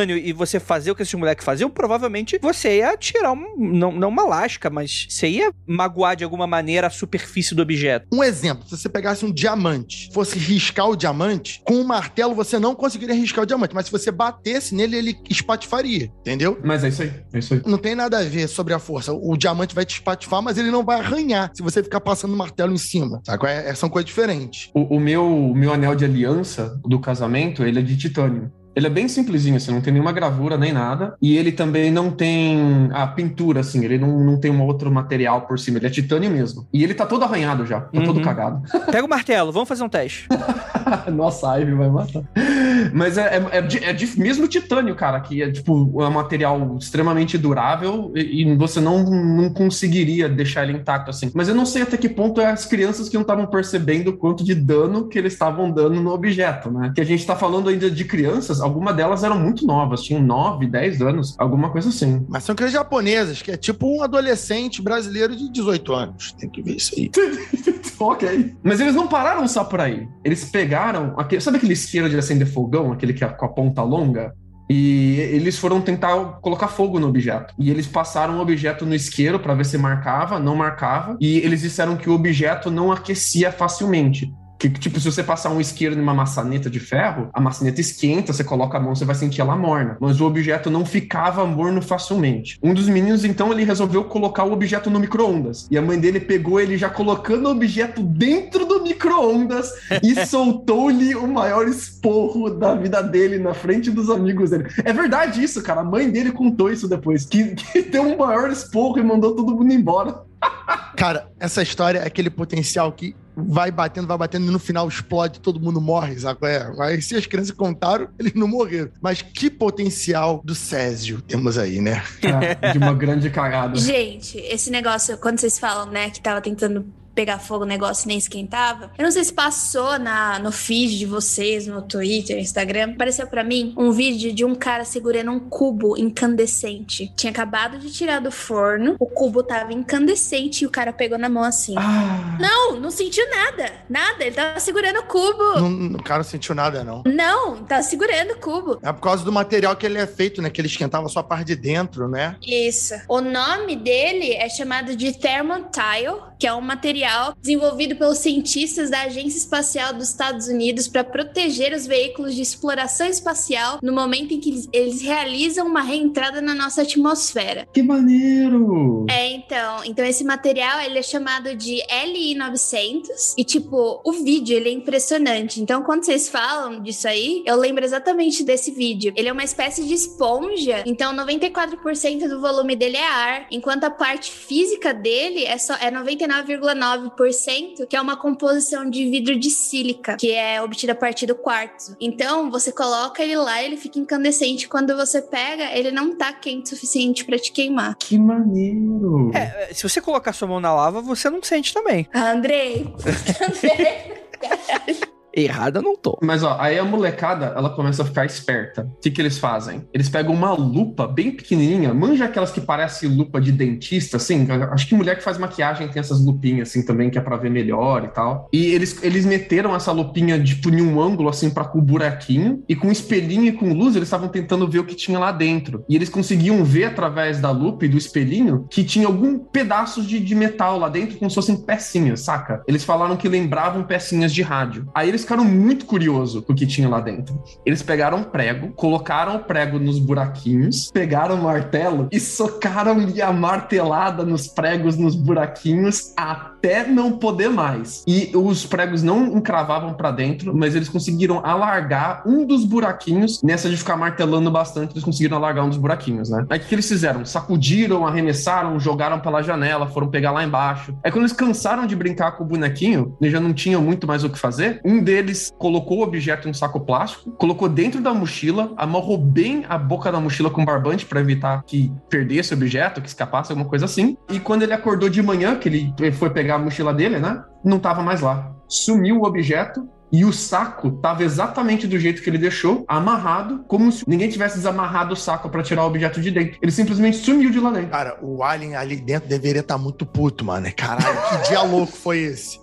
e você fazer o que esses moleques faziam, provavelmente você ia tirar um, não, não uma lasca, mas você ia magoar de alguma maneira a superfície do objeto. Um exemplo, se você pegasse um diamante, fosse riscar o diamante, com um martelo você não conseguiria riscar o diamante, mas se você batesse nele, ele espatifaria, entendeu? Mas é isso aí, é isso aí. Não tem nada a ver sobre a força. O diamante vai te espatifar, mas ele não vai arranhar se você ficar passando o martelo em cima. Sabe? qual é? São coisas diferentes. O, o meu, o meu anel de aliança do casamento, ele é de titânio. Ele é bem simplesinho, assim, não tem nenhuma gravura nem nada. E ele também não tem a pintura, assim, ele não, não tem um outro material por cima, ele é titânio mesmo. E ele tá todo arranhado já, tá todo Uhum. cagado. Pega o martelo, vamos fazer um teste. Nossa, a Ivy vai matar. Mas é, é, é de, é de mesmo titânio, cara, que é tipo é um material extremamente durável e, e você não, não conseguiria deixar ele intacto assim. Mas eu não sei até que ponto é as crianças que não estavam percebendo o quanto de dano que eles estavam dando no objeto, né? Que a gente tá falando ainda de crianças, algumas delas eram muito novas, tinham 9, 10 anos, alguma coisa assim. Mas são crianças japonesas, que é tipo um adolescente brasileiro de 18 anos. Tem que ver isso aí. ok. Mas eles não pararam só por aí. Eles pegaram. Aquele, sabe aquele isqueiro de acender fogão, aquele que é com a ponta longa? E eles foram tentar colocar fogo no objeto. E eles passaram o objeto no isqueiro para ver se marcava, não marcava. E eles disseram que o objeto não aquecia facilmente. Que, tipo, se você passar um isqueiro numa maçaneta de ferro, a maçaneta esquenta, você coloca a mão, você vai sentir ela morna. Mas o objeto não ficava morno facilmente. Um dos meninos, então, ele resolveu colocar o objeto no micro-ondas. E a mãe dele pegou ele já colocando o objeto dentro do micro-ondas e soltou-lhe o maior esporro da vida dele na frente dos amigos dele. É verdade isso, cara. A mãe dele contou isso depois. Que, que deu um maior esporro e mandou todo mundo embora. Cara, essa história é aquele potencial que vai batendo, vai batendo e no final explode, todo mundo morre, sabe? qual É, mas se as crianças contaram, eles não morreram. Mas que potencial do Césio temos aí, né? É, de uma grande cagada. Gente, esse negócio, quando vocês falam, né, que tava tentando pegar fogo o negócio nem esquentava. Eu não sei se passou na, no feed de vocês, no Twitter, Instagram. Apareceu pra mim um vídeo de um cara segurando um cubo incandescente. Tinha acabado de tirar do forno, o cubo tava incandescente e o cara pegou na mão assim. Ah, Não, não sentiu nada. Nada, ele tava segurando o cubo. Não, o cara não sentiu nada, não. Não, tava segurando o cubo. É por causa do material que ele é feito, né? Que ele esquentava só a parte de dentro, né? Isso. O nome dele é chamado de Thermotile, que é um material desenvolvido pelos cientistas da Agência Espacial dos Estados Unidos para proteger os veículos de exploração espacial no momento em que eles- realizam uma reentrada na nossa atmosfera. que maneiro! É, então, então esse material ele é chamado de LI900 e tipo, o vídeo ele é impressionante. Então, quando vocês falam disso aí, eu lembro exatamente desse vídeo. Ele é uma espécie de esponja, então 94% do volume dele é ar, enquanto a parte física dele é só é 99,9%, que é uma composição de vidro de sílica, que é obtida a partir do quartzo. Então, você coloca ele lá, ele fica incandescente. Quando você pega, ele não tá quente o suficiente para te queimar. Que maneiro. É, se você colocar sua mão na lava, você não sente também. Andrei, Andrei. Errada não tô. Mas ó, aí a molecada, ela começa a ficar esperta. O que, que eles fazem? Eles pegam uma lupa bem pequenininha, manja aquelas que parecem lupa de dentista, assim. Acho que mulher que faz maquiagem tem essas lupinhas assim também, que é pra ver melhor e tal. E eles, eles meteram essa lupinha, tipo, em um ângulo, assim, pra com o buraquinho. E com espelhinho e com luz, eles estavam tentando ver o que tinha lá dentro. E eles conseguiam ver através da lupa e do espelhinho que tinha algum pedaços de, de metal lá dentro, como se fossem pecinhas, saca? Eles falaram que lembravam pecinhas de rádio. Aí eles ficaram muito curiosos o que tinha lá dentro. Eles pegaram prego, colocaram o prego nos buraquinhos, pegaram o martelo e socaram-lhe a martelada nos pregos, nos buraquinhos, até não poder mais. E os pregos não encravavam para dentro, mas eles conseguiram alargar um dos buraquinhos. Nessa de ficar martelando bastante, eles conseguiram alargar um dos buraquinhos, né? Aí o que eles fizeram? Sacudiram, arremessaram, jogaram pela janela, foram pegar lá embaixo. Aí quando eles cansaram de brincar com o bonequinho, eles já não tinham muito mais o que fazer, um deles colocou o objeto em um saco plástico, colocou dentro da mochila, amarrou bem a boca da mochila com barbante para evitar que perdesse o objeto, que escapasse, alguma coisa assim. E quando ele acordou de manhã, que ele foi pegar a mochila dele, né? Não tava mais lá. Sumiu o objeto, e o saco tava exatamente do jeito que ele deixou, amarrado, como se ninguém tivesse desamarrado o saco para tirar o objeto de dentro. Ele simplesmente sumiu de lá dentro. Cara, o Alien ali dentro deveria estar muito puto, mano. Caralho, que dia louco foi esse?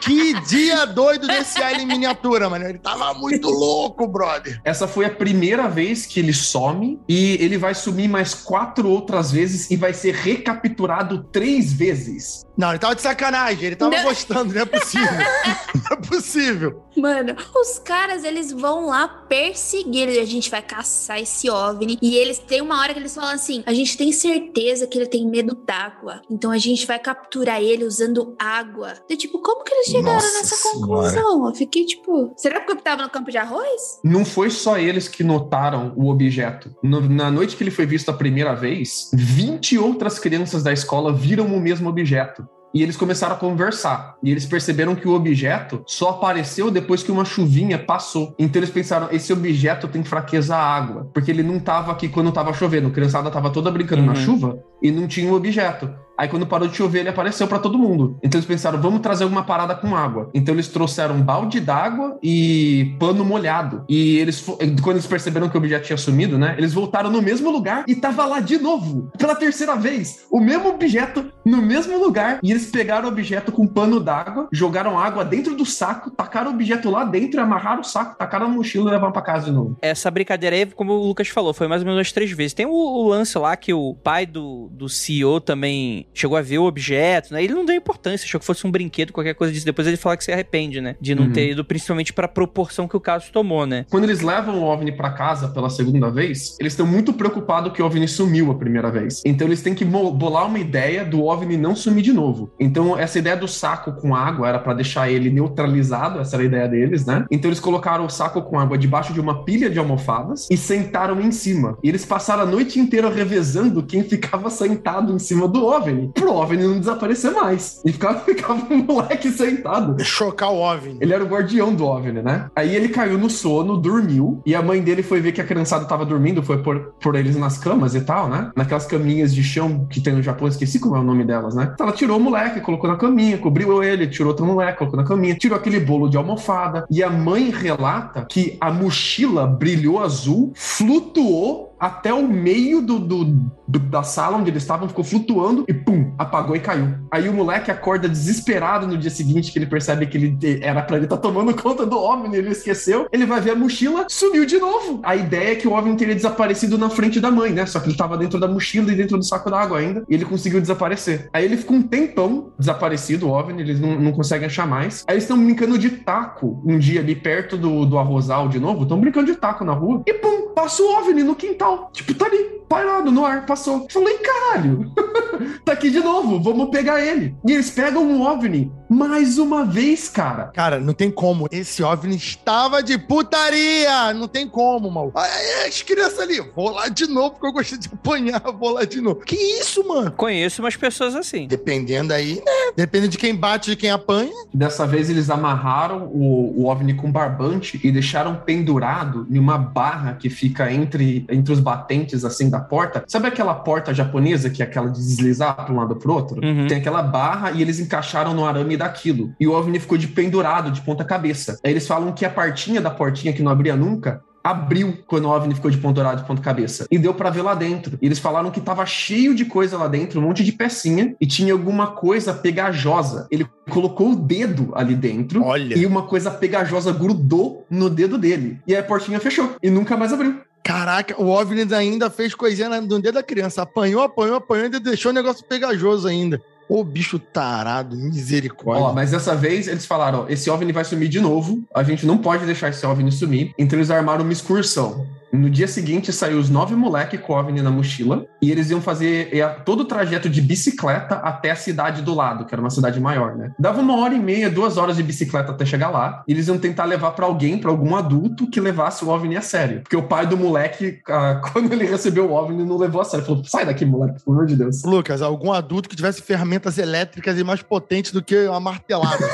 Que dia doido desse Alien miniatura, mano. Ele tava muito louco, brother. Essa foi a primeira vez que ele some e ele vai sumir mais quatro outras vezes e vai ser recapturado três vezes. Não, ele tava de sacanagem. Ele tava Não. gostando, não é possível. Não é possível. Mano, os caras, eles vão lá perseguir. A gente vai caçar esse OVNI. E eles têm uma hora que eles falam assim: a gente tem certeza que ele tem medo d'água. Então a gente vai capturar ele usando água. Eu, tipo, como que eles chegaram Nossa nessa Senhora. conclusão? Eu fiquei tipo, será que eu tava no campo de arroz? Não foi só eles que notaram o objeto. No- na noite que ele foi visto a primeira vez, 20 outras crianças da escola viram o mesmo objeto. E eles começaram a conversar. E eles perceberam que o objeto só apareceu depois que uma chuvinha passou. Então eles pensaram: esse objeto tem fraqueza à água. Porque ele não estava aqui quando estava chovendo. A criançada estava toda brincando na Uhum. chuva e não tinha um objeto. Aí quando parou de chover, ele apareceu para todo mundo. Então eles pensaram, vamos trazer alguma parada com água. Então eles trouxeram um balde d'água e pano molhado. E eles, quando eles perceberam que o objeto tinha sumido, né? Eles voltaram no mesmo lugar e tava lá de novo, pela terceira vez. O mesmo objeto no mesmo lugar. E eles pegaram o objeto com pano d'água, jogaram água dentro do saco, tacaram o objeto lá dentro, amarraram o saco, tacaram na mochila e levaram pra casa de novo. Essa brincadeira aí, como o Lucas falou, foi mais ou menos umas três vezes. Tem o, o lance lá que o pai do, do CEO também chegou a ver o objeto, né? Ele não deu importância, achou que fosse um brinquedo, qualquer coisa disso. Depois ele fala que se arrepende, né? De não Uhum. ter ido, principalmente pra proporção que o caso tomou, né? Quando eles levam o OVNI pra casa pela segunda vez, eles estão muito preocupados que o OVNI sumiu a primeira vez. Então eles têm que bolar uma ideia do OVNI não sumir de novo. Então essa ideia do saco com água era pra deixar ele neutralizado, essa era a ideia deles, né? Então eles colocaram o saco com água debaixo de uma pilha de almofadas e sentaram em cima. E eles passaram a noite inteira revezando quem ficava sentado em cima do OVNI, pro OVNI não desaparecer mais. E ficava, ficava um moleque sentado. Chocar o OVNI. Ele era o guardião do OVNI, né? Aí ele caiu no sono, dormiu, e a mãe dele foi ver que a criançada tava dormindo, foi por, por eles nas camas e tal, né? Naquelas caminhas de chão que tem no Japão, esqueci como é o nome delas, né? Então ela tirou o moleque, colocou na caminha, cobriu ele, tirou outro moleque, colocou na caminha, tirou aquele bolo de almofada. E a mãe relata que a mochila brilhou azul, flutuou até o meio do, do- do- da sala onde eles estavam, ficou flutuando e pum, apagou e caiu. Aí o moleque acorda desesperado no dia seguinte, que ele percebe que ele era pra ele estar tomando conta do OVNI, ele esqueceu. Ele vai ver a mochila, sumiu de novo. A ideia é que o OVNI teria desaparecido na frente da mãe, né? Só que ele tava dentro da mochila e dentro do saco d'água ainda, e ele conseguiu desaparecer. Aí ele ficou um tempão desaparecido, o OVNI, eles não, não conseguem achar mais. Aí eles estão brincando de taco um dia ali perto do, do arrozal de novo, estão brincando de taco na rua, e pum, passa o OVNI no quintal. Tipo, tá ali, parado no ar, passou. Falei, caralho, tá aqui de novo, vamos pegar ele. E eles pegam um OVNI mais uma vez, cara. Cara, não tem como. Esse OVNI estava de putaria. Não tem como, mal. Aí as crianças ali, vou lá de novo, porque eu gostei de apanhar, vou lá de novo. Que isso, mano? Conheço umas pessoas assim. Dependendo aí, né? Depende de quem bate, de quem apanha. Dessa vez eles amarraram o, o OVNI com barbante e deixaram pendurado em uma barra que fica entre, entre os batentes, assim, da porta. Sabe aquela porta japonesa que é aquela de deslizar para um lado pro outro? Uhum. Tem aquela barra e eles encaixaram no arame daquilo. E o OVNI ficou de pendurado, de ponta cabeça. Aí eles falam que a partinha da portinha que não abria nunca abriu quando o OVNI ficou de pendurado de ponta cabeça. E deu para ver lá dentro. E eles falaram que tava cheio de coisa lá dentro, um monte de pecinha, e tinha alguma coisa pegajosa. Ele colocou o dedo ali dentro Olha. e uma coisa pegajosa grudou no dedo dele. E aí a portinha fechou e nunca mais abriu. Caraca, o OVNI ainda fez coisinha no dedo da criança. Apanhou, apanhou, apanhou, ainda deixou o negócio pegajoso ainda. Ô, bicho tarado, misericórdia. Ó, mas dessa vez eles falaram: ó, esse OVNI vai sumir de novo, a gente não pode deixar esse OVNI sumir. Então eles armaram uma excursão. No dia seguinte saiu os nove moleques com o OVNI na mochila e eles iam fazer todo o trajeto de bicicleta até a cidade do lado, que era uma cidade maior, né? Dava uma hora e meia, duas horas de bicicleta até chegar lá. E eles iam tentar levar pra alguém, pra algum adulto que levasse o OVNI a sério. Porque o pai do moleque, quando ele recebeu o OVNI, não levou a sério. Falou: sai daqui, moleque, pelo amor de Deus. Lucas, algum adulto que tivesse ferramentas elétricas e mais potentes do que uma martelada?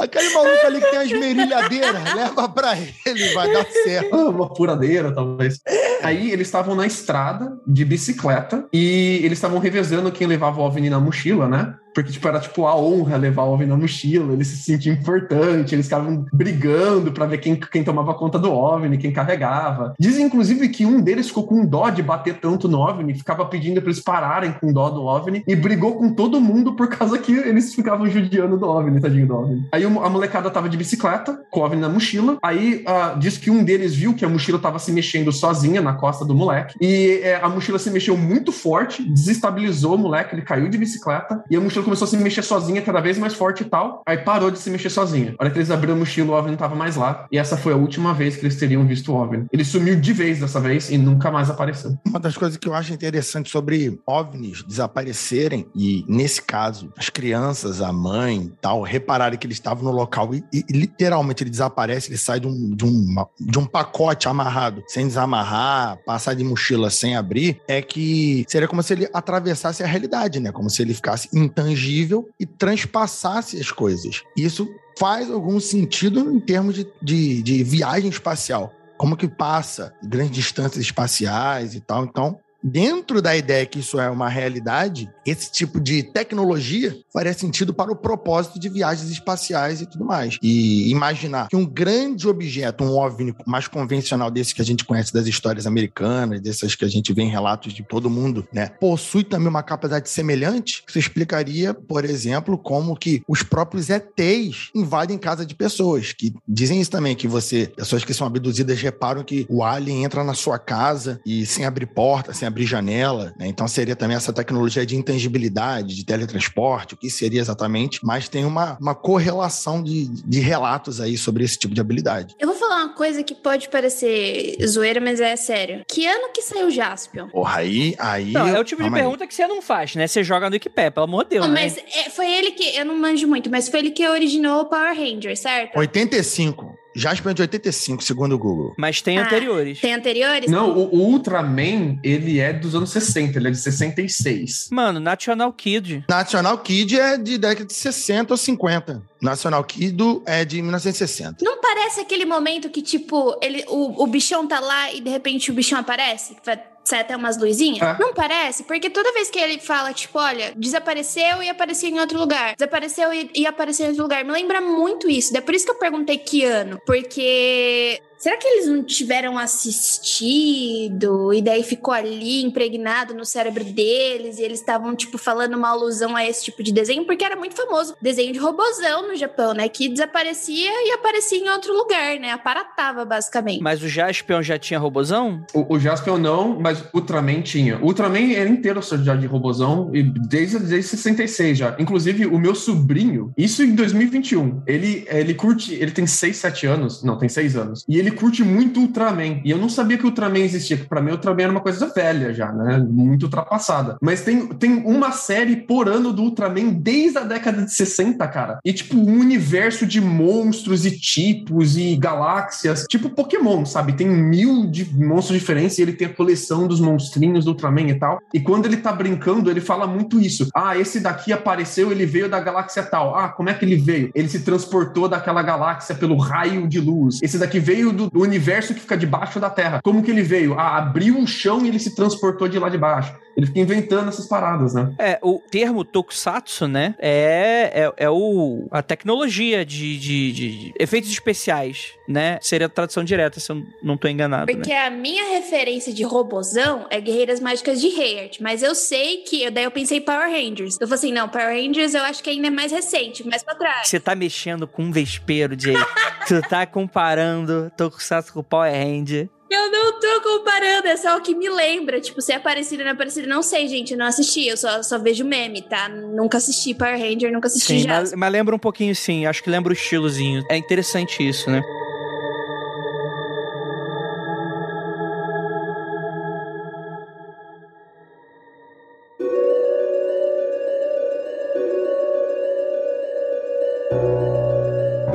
Aquele maluco ali que tem as merilhadeiras, leva pra ele, vai dar certo. Uma furadeira, talvez. Aí eles estavam na estrada de bicicleta e eles estavam revezando quem levava o OVNI na mochila, né? Porque, tipo, era tipo a honra levar o OVNI na mochila, eles se sentiam importantes, eles ficavam brigando pra ver quem, quem tomava conta do OVNI, quem carregava. Dizem, inclusive, que um deles ficou com dó de bater tanto no OVNI, ficava pedindo pra eles pararem com dó do OVNI e brigou com todo mundo por causa que eles ficavam judiando do OVNI, tadinho do OVNI. Aí a molecada tava de bicicleta, com o OVNI na mochila, aí ah, diz que um deles viu que a mochila tava se mexendo sozinha na costa do moleque, e é, a mochila se mexeu muito forte, desestabilizou o moleque, ele caiu de bicicleta, e a mochila começou a se mexer sozinha, cada vez mais forte e tal, aí parou de se mexer sozinha. A hora que eles abriram a mochila, o OVNI não tava mais lá, e essa foi a última vez que eles teriam visto o OVNI. Ele sumiu de vez dessa vez e nunca mais apareceu. Uma das coisas que eu acho interessante sobre OVNIs desaparecerem, e nesse caso, as crianças, a mãe e tal, repararem que eles estavam no local e, e literalmente ele desaparece, ele sai de um, de, um, de um pacote amarrado, sem desamarrar, passar de mochila sem abrir, é que seria como se ele atravessasse a realidade, né? Como se ele ficasse intangível e transpassasse as coisas. Isso faz algum sentido em termos de, de, de viagem espacial como que passa grandes distâncias espaciais e tal. Então, dentro da ideia que isso é uma realidade, esse tipo de tecnologia faria sentido para o propósito de viagens espaciais e tudo mais. E imaginar que um grande objeto, um OVNI mais convencional desse que a gente conhece das histórias americanas, dessas que a gente vê em relatos de todo mundo, né, possui também uma capacidade semelhante, isso explicaria, por exemplo, como que os próprios ETs invadem casa de pessoas, que dizem isso também, que você, pessoas que são abduzidas reparam que o alien entra na sua casa e sem abrir porta, sem abrir janela, né? Então seria também essa tecnologia de intangibilidade, de teletransporte, o que seria exatamente, mas tem uma, uma correlação de, de relatos aí sobre esse tipo de habilidade. Eu vou falar uma coisa que pode parecer zoeira, mas é sério. Que ano que saiu Jaspion? Porra, aí, aí... Não, é o tipo de calma aí. pergunta que você não faz, né? Você joga no Wikipedia, pelo amor de Deus, Não, né? mas é, foi ele que. Eu não manjo muito, mas foi ele que originou o Power Ranger, certo? 85. Jasper é de 85, segundo o Google. Mas tem Ah, anteriores. Tem anteriores? Não, o, o Ultraman, ele é dos anos 60, ele é de 66. Mano, National Kid. National Kid é de década de 60 ou 50. National Kid é de 1960. Não parece aquele momento que, tipo, ele, o, o bichão tá lá e de repente o bichão aparece? Que vai- Sai até umas luzinhas? É. Não parece? Porque toda vez que ele fala, tipo, olha, desapareceu e apareceu em outro lugar. Desapareceu e, e apareceu em outro lugar. Me lembra muito isso. É por isso que eu perguntei que ano. Porque. Será que eles não tiveram assistido e daí ficou ali impregnado no cérebro deles e eles estavam, tipo, falando uma alusão a esse tipo de desenho? Porque era muito famoso. Desenho de robozão no Japão, né? Que desaparecia e aparecia em outro lugar, né? Aparatava, basicamente. Mas o Jaspion já tinha robozão? O, o Jaspion não, mas o Ultraman tinha. O Ultraman era inteiro já de robozão, e desde, desde 66 já. Inclusive, o meu sobrinho, isso em 2021, ele, ele curte, ele tem 6, 7 anos, não, tem 6 anos, e ele curte muito Ultraman. E eu não sabia que Ultraman existia, que pra mim Ultraman era uma coisa velha já, né? Muito ultrapassada. Mas tem, tem uma série por ano do Ultraman desde a década de 60, cara. E, tipo, um universo de monstros e tipos e galáxias. Tipo Pokémon, sabe? Tem mil de monstros diferentes e ele tem a coleção dos monstrinhos do Ultraman e tal. E quando ele tá brincando, ele fala muito isso. Ah, esse daqui apareceu, ele veio da galáxia tal. Ah, como é que ele veio? Ele se transportou daquela galáxia pelo raio de luz. Esse daqui veio do, do universo que fica debaixo da Terra. Como que ele veio? Ah, abriu o chão e ele se transportou de lá de baixo. Ele fica inventando essas paradas, né? É, o termo tokusatsu, né? É, é, é o, a tecnologia de, de, de efeitos especiais, né? Seria a tradução direta, se eu não tô enganado. Porque né? a minha referência de robozão é Guerreiras Mágicas de Heart, mas eu sei que. Daí eu pensei Power Rangers. Eu falei assim: não, Power Rangers eu acho que ainda é mais recente, mais pra trás. Você tá mexendo com um vespeiro, Jay. tu tá comparando Tokusatsu com Power Ranger. Eu não tô comparando, é só o que me lembra. Tipo, se é parecido ou não é parecido, não sei, gente. Eu não assisti, eu só, só vejo meme, tá? Nunca assisti Power Ranger, nunca assisti Sim, já. mas, mas lembra um pouquinho, sim. Acho que lembra o estilozinho. É interessante isso, né?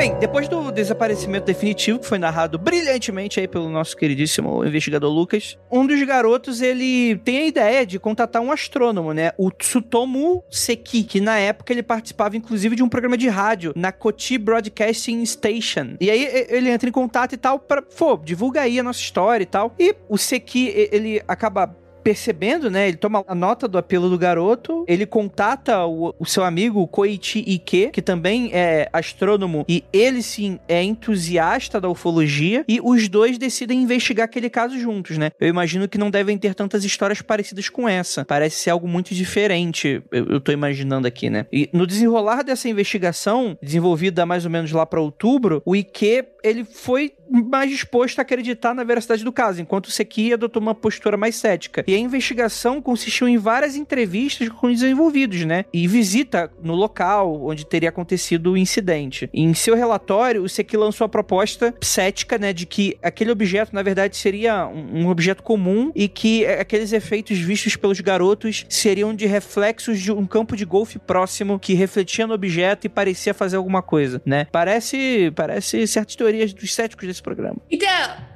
Bem, depois do desaparecimento definitivo, que foi narrado brilhantemente aí pelo nosso queridíssimo investigador Lucas, um dos garotos, ele tem a ideia de contatar um astrônomo, né? O Tsutomu Seki, que na época ele participava inclusive de um programa de rádio na Kochi Broadcasting Station. E aí ele entra em contato e tal pra, pô, divulga aí a nossa história e tal. E o Seki, ele acaba percebendo, né? Ele toma a nota do apelo do garoto, ele contata o, o seu amigo Koichi Ike, que também é astrônomo, e ele sim é entusiasta da ufologia, e os dois decidem investigar aquele caso juntos, né? Eu imagino que não devem ter tantas histórias parecidas com essa. Parece ser algo muito diferente, eu, eu tô imaginando aqui, né? E no desenrolar dessa investigação, desenvolvida mais ou menos lá para outubro, o Ike, ele foi mais disposto a acreditar na veracidade do caso, enquanto o Seki adotou uma postura mais cética. E a investigação consistiu em várias entrevistas com os envolvidos, né? E visita no local onde teria acontecido o incidente. Em seu relatório, o Seki lançou a proposta cética, né, de que aquele objeto, na verdade, seria um um objeto comum e que aqueles efeitos vistos pelos garotos seriam de reflexos de um campo de golfe próximo que refletia no objeto e parecia fazer alguma coisa, né? Parece, parece certas teorias dos céticos desse programa. Então,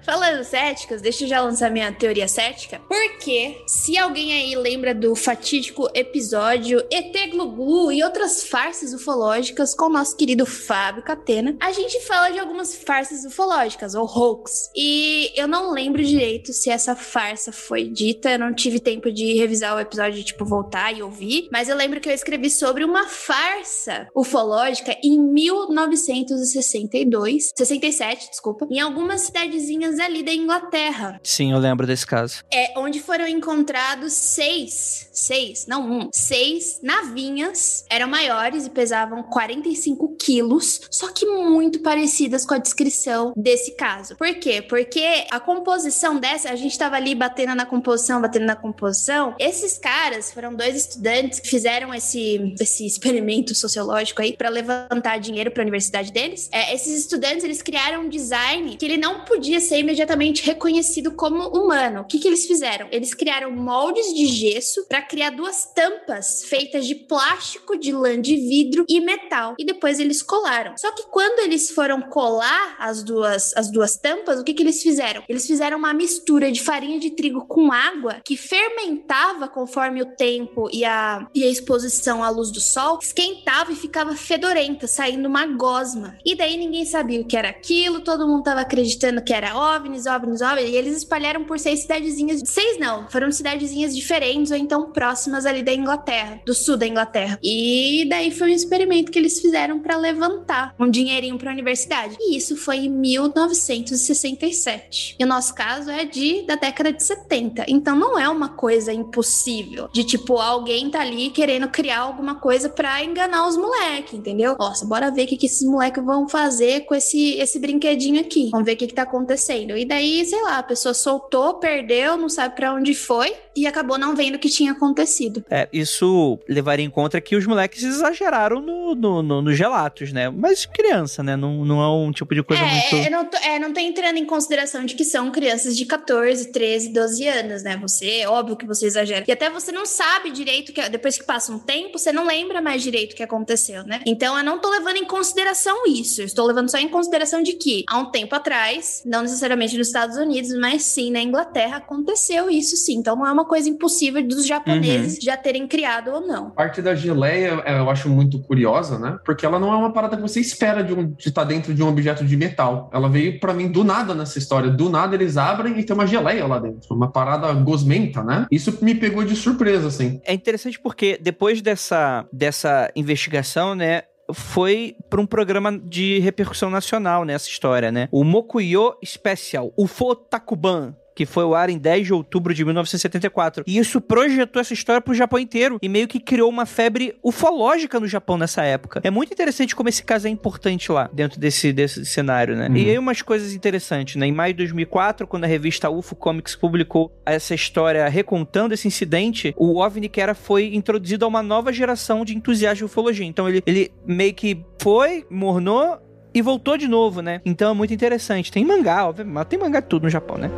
falando céticas, deixa eu já lançar minha teoria cética. Porque se alguém aí lembra do fatídico episódio ET Glu e outras farsas ufológicas com o nosso querido Fábio Catena, a gente fala de algumas farsas ufológicas, ou hoax. E eu não lembro direito se essa farsa foi dita, eu não tive tempo de revisar o episódio, tipo, voltar e ouvir, mas eu lembro que eu escrevi sobre uma farsa ufológica em 1962, 67, desculpa, em algumas cidadezinhas ali da Inglaterra. Sim, eu lembro desse caso. É onde foram encontrados seis, seis, não um, seis navinhas. Eram maiores e pesavam 45 quilos, só que muito parecidas com a descrição desse caso. Por quê? Porque a composição dessa, a gente tava ali batendo na composição, batendo na composição. Esses caras foram dois estudantes que fizeram esse, esse experimento sociológico aí para levantar dinheiro para a universidade deles. É, esses estudantes, eles criaram um design que ele não podia ser imediatamente reconhecido como humano. O que, que eles fizeram? Eles criaram moldes de gesso para criar duas tampas feitas de plástico, de lã de vidro e metal. E depois eles colaram. Só que quando eles foram colar as duas, as duas tampas, o que, que eles fizeram? Eles fizeram uma mistura de farinha de trigo com água que fermentava conforme o tempo e a, e a exposição à luz do sol, esquentava e ficava fedorenta, saindo uma gosma. E daí ninguém sabia o que era aquilo, todo mundo tava acreditando que era OVNIs, OVNIs, OVNIs, e eles espalharam por seis cidadezinhas. Seis não, foram cidadezinhas diferentes ou então próximas ali da Inglaterra, do sul da Inglaterra. E daí foi um experimento que eles fizeram para levantar um dinheirinho para a universidade. E isso foi em 1967. E o nosso caso é de da década de 70. Então não é uma coisa impossível de tipo alguém tá ali querendo criar alguma coisa para enganar os moleques, entendeu? Nossa, bora ver o que, que esses moleques vão fazer com esse esse brinquedinho aqui. Aqui. Vamos ver o que, que tá acontecendo. E daí, sei lá, a pessoa soltou, perdeu, não sabe para onde foi e acabou não vendo o que tinha acontecido. É, isso levaria em conta que os moleques exageraram no, no, no, no gelatos, né? Mas criança, né? Não, não é um tipo de coisa é, muito. É, não tô, é, não tô entrando em consideração de que são crianças de 14, 13, 12 anos, né? Você, óbvio que você exagera. E até você não sabe direito que depois que passa um tempo, você não lembra mais direito o que aconteceu, né? Então eu não tô levando em consideração isso. Eu estou levando só em consideração de que há um tempo atrás, não necessariamente nos Estados Unidos, mas sim na Inglaterra, aconteceu isso sim. Então não é uma coisa impossível dos japoneses uhum. já terem criado ou não. A parte da geleia é, eu acho muito curiosa, né? Porque ela não é uma parada que você espera de, um, de estar tá dentro de um objeto de metal. Ela veio para mim do nada nessa história. Do nada eles abrem e tem uma geleia lá dentro. Uma parada gosmenta, né? Isso me pegou de surpresa, assim. É interessante porque depois dessa, dessa investigação, né? Foi para um programa de repercussão nacional nessa história, né? O Mokuyo Special, o Fotakuban, que foi o ar em 10 de outubro de 1974. E isso projetou essa história pro Japão inteiro e meio que criou uma febre ufológica no Japão nessa época. É muito interessante como esse caso é importante lá, dentro desse, desse cenário, né? Uhum. E aí umas coisas interessantes, né? Em maio de 2004, quando a revista UFO Comics publicou essa história recontando esse incidente, o OVNI que era foi introduzido a uma nova geração de entusiastas de ufologia. Então ele, ele meio que foi, mornou e voltou de novo, né? Então é muito interessante. Tem mangá, óbvio, mas tem mangá de tudo no Japão, né?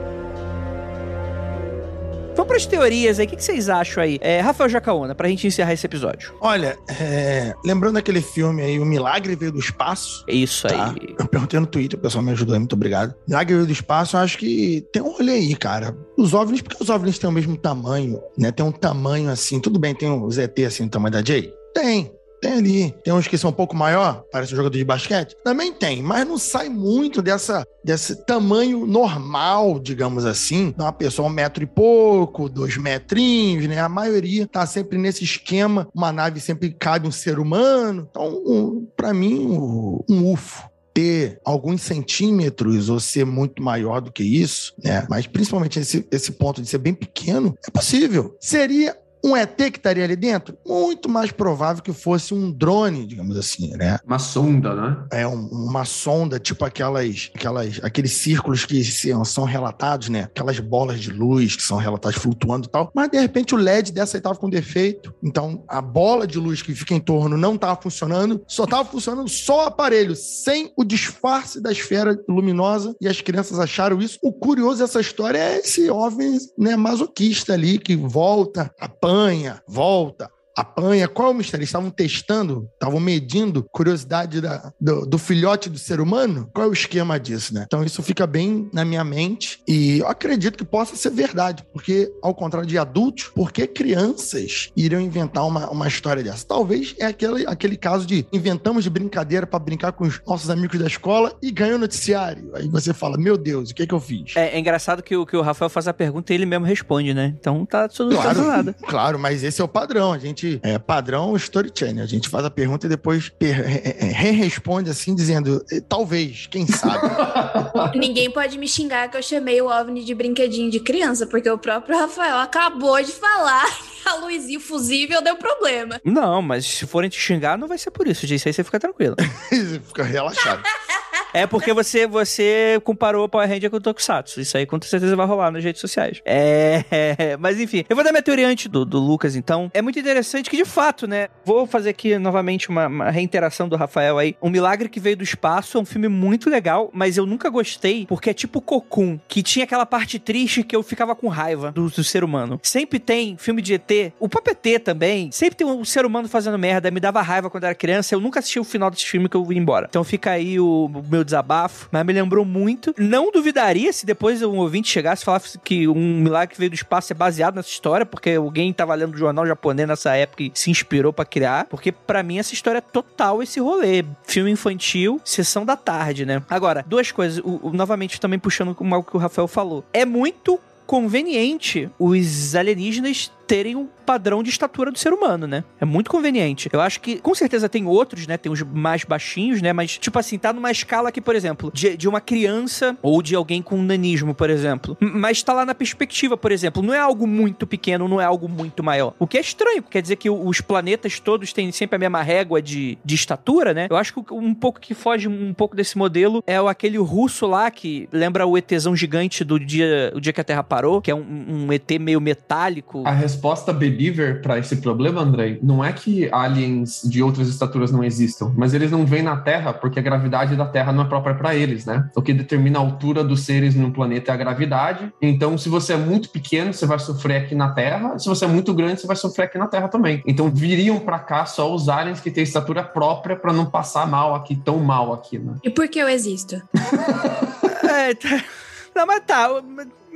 Vamos para as teorias aí. O que, vocês acham aí? É, Rafael Jacaona, pra gente encerrar esse episódio. Olha, é, lembrando aquele filme aí, O Milagre Veio do Espaço. É isso tá? aí. Eu perguntei no Twitter, o pessoal me ajudou aí, muito obrigado. Milagre Veio do Espaço, eu acho que tem um rolê aí, cara. Os OVNIs, porque os OVNIs têm o mesmo tamanho, né? Tem um tamanho assim, tudo bem, tem um ZT assim, do tamanho da Jay? Tem. Tem ali. Tem uns que são um pouco maior, parece um jogador de basquete. Também tem, mas não sai muito dessa, desse tamanho normal, digamos assim. Uma pessoa um metro e pouco, dois metrinhos, né? A maioria tá sempre nesse esquema. Uma nave sempre cabe um ser humano. Então, um, para mim, um, um UFO ter alguns centímetros ou ser muito maior do que isso, né? Mas principalmente esse, esse ponto de ser bem pequeno, é possível. Seria um ET que estaria ali dentro? Muito mais provável que fosse um drone, digamos assim, né? Uma sonda, né? É, um, uma sonda, tipo aquelas, aquelas, aqueles círculos que são relatados, né? Aquelas bolas de luz que são relatadas flutuando e tal. Mas, de repente, o LED dessa aí estava com defeito. Então, a bola de luz que fica em torno não estava funcionando. Só estava funcionando só o aparelho, sem o disfarce da esfera luminosa. E as crianças acharam isso. O curioso dessa história é esse OVNI né, masoquista ali, que volta, apanha apanha, volta, apanha. Qual é o mistério? Eles estavam testando, estavam medindo curiosidade da, do, do, filhote do ser humano? Qual é o esquema disso, né? Então isso fica bem na minha mente e eu acredito que possa ser verdade, porque ao contrário de adultos, por que crianças iriam inventar uma, uma história dessa? Talvez é aquele, aquele caso de inventamos de brincadeira para brincar com os nossos amigos da escola e ganhou noticiário. Aí você fala, meu Deus, o que é que eu fiz? É, é engraçado que o, que o Rafael faz a pergunta e ele mesmo responde, né? Então tá tudo claro, nada. Claro, mas esse é o padrão. A gente gente é padrão story chain. A gente faz a pergunta e depois re-responde assim, dizendo, talvez, quem sabe. Ninguém pode me xingar que eu chamei o OVNI de brinquedinho de criança, porque o próprio Rafael acabou de falar que a luzinha fusível deu problema. Não, mas se forem te xingar, não vai ser por isso, Isso aí você fica tranquilo. fica relaxado. É porque você, você comparou o Power Ranger com o Tokusatsu. Isso aí com certeza vai rolar nas redes sociais. É, é, mas enfim, eu vou dar minha teoria antes do, do Lucas, então. É muito interessante que, de fato, né? Vou fazer aqui novamente uma, uma reinteração do Rafael aí. Um Milagre que Veio do Espaço é um filme muito legal, mas eu nunca gostei porque é tipo Cocoon, que tinha aquela parte triste que eu ficava com raiva do, do ser humano. Sempre tem filme de ET, o ET também, sempre tem um ser humano fazendo merda, me dava raiva quando era criança, eu nunca assisti o final desse filme que eu vim embora. Então fica aí o, o meu desabafo, mas me lembrou muito. Não duvidaria se depois um ouvinte chegasse e falasse que um milagre que veio do espaço é baseado nessa história, porque alguém tava lendo o jornal japonês nessa época e se inspirou para criar, porque para mim essa história é total esse rolê. Filme infantil, sessão da tarde, né? Agora, duas coisas, o, o, novamente também puxando algo que o Rafael falou. É muito conveniente os alienígenas terem um padrão de estatura do ser humano, né? É muito conveniente. Eu acho que, com certeza, tem outros, né? Tem os mais baixinhos, né? Mas, tipo assim, tá numa escala que, por exemplo, de, de uma criança ou de alguém com nanismo, por exemplo. Mas tá lá na perspectiva, por exemplo. Não é algo muito pequeno, não é algo muito maior. O que é estranho, quer dizer que os planetas todos têm sempre a mesma régua de, de estatura, né? Eu acho que um pouco que foge um pouco desse modelo é aquele russo lá que lembra o ETzão gigante do dia, o dia que a Terra parou, que é um, um ET meio metálico. A resposta believer para esse problema, André, não é que aliens de outras estaturas não existam, mas eles não vêm na Terra porque a gravidade da Terra não é própria para eles, né? O que determina a altura dos seres no planeta é a gravidade. Então, se você é muito pequeno, você vai sofrer aqui na Terra. Se você é muito grande, você vai sofrer aqui na Terra também. Então, viriam para cá só os aliens que têm estatura própria para não passar mal aqui, tão mal aqui, né? E por que eu existo? é, tá. Não, mas tá.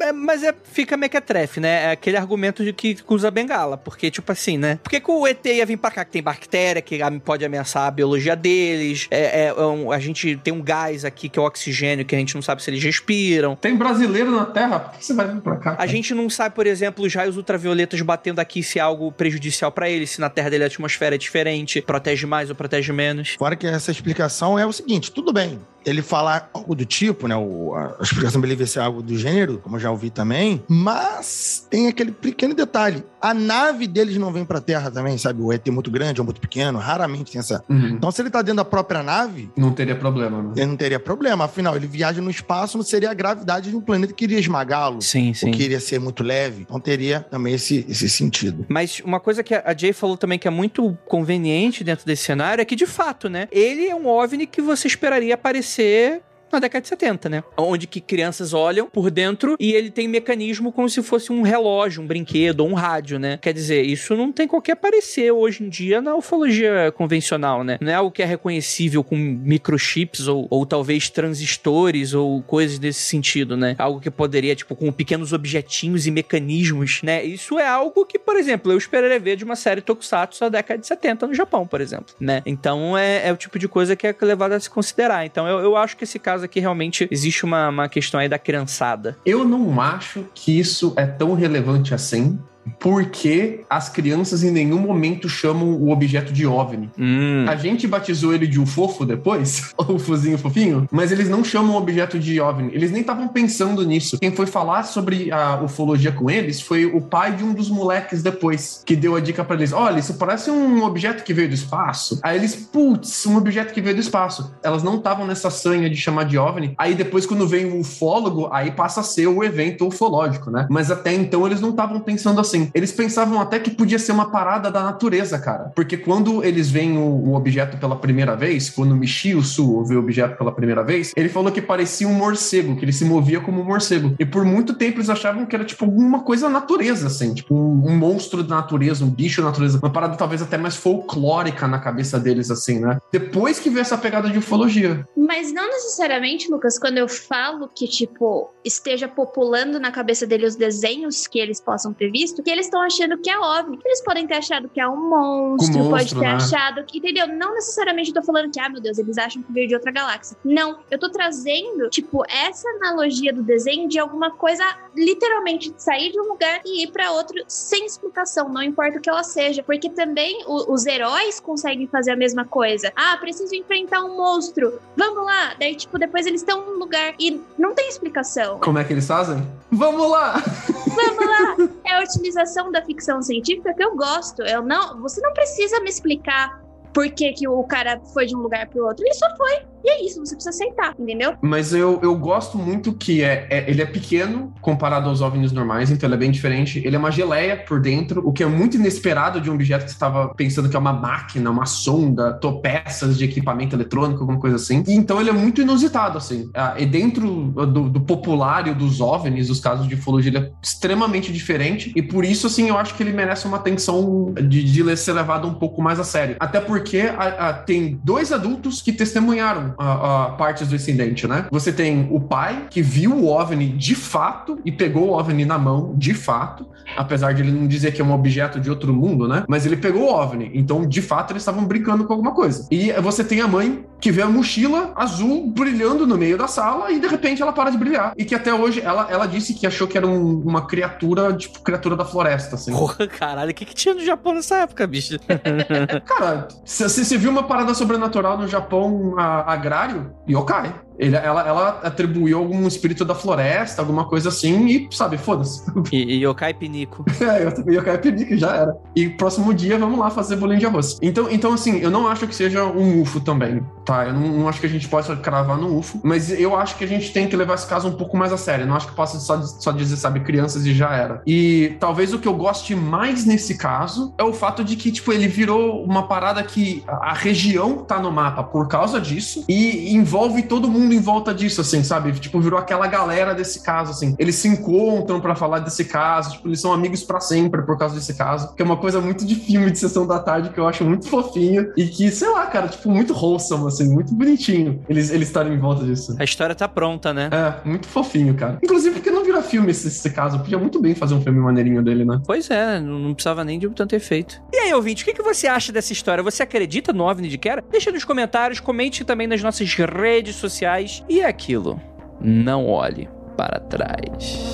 É, mas é, fica mequetrefe, né? É aquele argumento de que usa bengala. Porque, tipo assim, né? Por que, que o ET ia vir pra cá? Que tem bactéria, que pode ameaçar a biologia deles. É, é, é um, a gente tem um gás aqui que é o oxigênio, que a gente não sabe se eles respiram. Tem brasileiro na Terra? Por que você vai vir pra cá? Cara? A gente não sabe, por exemplo, os raios ultravioletas batendo aqui se é algo prejudicial para eles, se na Terra dele a atmosfera é diferente, protege mais ou protege menos. Fora que essa explicação é o seguinte: tudo bem, ele falar algo do tipo, né? O, a explicação dele vai ser algo do gênero, como eu já ouvi também, mas tem aquele pequeno detalhe. A nave deles não vem pra Terra também, sabe? O ET é muito grande ou muito pequeno, raramente tem essa. Uhum. Então, se ele tá dentro da própria nave. Não teria problema, né? Ele não teria problema. Afinal, ele viaja no espaço, não seria a gravidade de um planeta que iria esmagá-lo. Sim, sim. Ou que iria ser muito leve. Então, teria também esse, esse sentido. Mas uma coisa que a Jay falou também que é muito conveniente dentro desse cenário é que, de fato, né? Ele é um OVNI que você esperaria aparecer na década de 70, né? Onde que crianças olham por dentro e ele tem mecanismo como se fosse um relógio, um brinquedo ou um rádio, né? Quer dizer, isso não tem qualquer parecer hoje em dia na ufologia convencional, né? Não é algo que é reconhecível com microchips ou, ou talvez transistores ou coisas desse sentido, né? Algo que poderia, tipo, com pequenos objetinhos e mecanismos, né? Isso é algo que, por exemplo, eu esperaria ver de uma série Tokusatsu da década de 70 no Japão, por exemplo, né? Então é, é o tipo de coisa que é levado a se considerar. Então eu, eu acho que esse caso que realmente existe uma, uma questão aí da criançada. Eu não acho que isso é tão relevante assim porque as crianças em nenhum momento chamam o objeto de OVNI. Hum. A gente batizou ele de um fofo depois, o fozinho fofinho, mas eles não chamam o objeto de OVNI. Eles nem estavam pensando nisso. Quem foi falar sobre a ufologia com eles foi o pai de um dos moleques depois, que deu a dica para eles: olha, isso parece um objeto que veio do espaço. Aí eles, putz, um objeto que veio do espaço. Elas não estavam nessa sanha de chamar de OVNI. Aí depois, quando vem o ufólogo, aí passa a ser o evento ufológico, né? Mas até então eles não estavam pensando assim assim. Eles pensavam até que podia ser uma parada da natureza, cara. Porque quando eles veem o, o objeto pela primeira vez, quando o Michio Su viu o objeto pela primeira vez, ele falou que parecia um morcego, que ele se movia como um morcego. E por muito tempo eles achavam que era tipo alguma coisa da natureza, assim, tipo um, um monstro da natureza, um bicho da natureza. Uma parada talvez até mais folclórica na cabeça deles, assim, né? Depois que veio essa pegada de ufologia. Mas não necessariamente, Lucas, quando eu falo que, tipo, esteja populando na cabeça dele os desenhos que eles possam ter visto, que eles estão achando que é OVNI. Eles podem ter achado que é um monstro, monstro pode ter né? achado que, entendeu? Não necessariamente eu tô falando que, ah, meu Deus, eles acham que veio de outra galáxia. Não, eu tô trazendo, tipo, essa analogia do desenho de alguma coisa, literalmente, de sair de um lugar e ir para outro sem explicação, não importa o que ela seja. Porque também o, os heróis conseguem fazer a mesma coisa. Ah, preciso enfrentar um monstro. Vamos lá. Daí, tipo, depois eles estão num lugar e não tem explicação. Como é que eles fazem? Vamos lá! Vamos lá! É a utilização da ficção científica que eu gosto. Eu não, você não precisa me explicar por que, que o cara foi de um lugar para o outro. Ele só foi. E é isso, você precisa aceitar, entendeu? Mas eu, eu gosto muito que é, é, ele é pequeno comparado aos OVNIs normais, então ele é bem diferente. Ele é uma geleia por dentro, o que é muito inesperado de um objeto que você estava pensando que é uma máquina, uma sonda, peças de equipamento eletrônico, alguma coisa assim. E, então ele é muito inusitado, assim. E dentro do, do populário dos OVNIs, os casos de ufologia, ele é extremamente diferente. E por isso, assim, eu acho que ele merece uma atenção de, de ser levado um pouco mais a sério. Até porque a, a, tem dois adultos que testemunharam a, a partes do incidente, né? Você tem o pai que viu o OVNI de fato e pegou o OVNI na mão de fato, apesar de ele não dizer que é um objeto de outro mundo, né? Mas ele pegou o OVNI, então de fato eles estavam brincando com alguma coisa. E você tem a mãe que vê a mochila azul brilhando no meio da sala e de repente ela para de brilhar. E que até hoje ela, ela disse que achou que era um, uma criatura, tipo, criatura da floresta, assim. Porra, caralho, o que, que tinha no Japão nessa época, bicho? Cara, se você viu uma parada sobrenatural no Japão a, agrário, yokai. Ele, ela, ela atribuiu algum espírito da floresta, alguma coisa assim, e, sabe, foda-se. E, e Yokai Pinico. é, eu Yokai Pinico, já era. E próximo dia, vamos lá fazer bolinho de arroz. Então, então, assim, eu não acho que seja um UFO também, tá? Eu não, não acho que a gente possa cravar no UFO, mas eu acho que a gente tem que levar esse caso um pouco mais a sério. Eu não acho que possa só, só dizer, sabe, crianças e já era. E talvez o que eu goste mais nesse caso é o fato de que, tipo, ele virou uma parada que a região tá no mapa por causa disso e envolve todo mundo em volta disso, assim, sabe? Tipo, virou aquela galera desse caso, assim. Eles se encontram para falar desse caso, tipo, eles são amigos para sempre por causa desse caso, que é uma coisa muito de filme de sessão da tarde que eu acho muito fofinho e que, sei lá, cara, tipo, muito wholesome, assim, muito bonitinho eles eles estarem em volta disso. A história tá pronta, né? É, muito fofinho, cara. Inclusive, porque não vira filme esse, esse caso? Podia muito bem fazer um filme maneirinho dele, né? Pois é, não, não precisava nem de tanto efeito. E aí, ouvinte, o que, que você acha dessa história? Você acredita no OVNI de Kera? Deixa nos comentários, comente também nas nossas redes sociais. E é aquilo, não olhe para trás.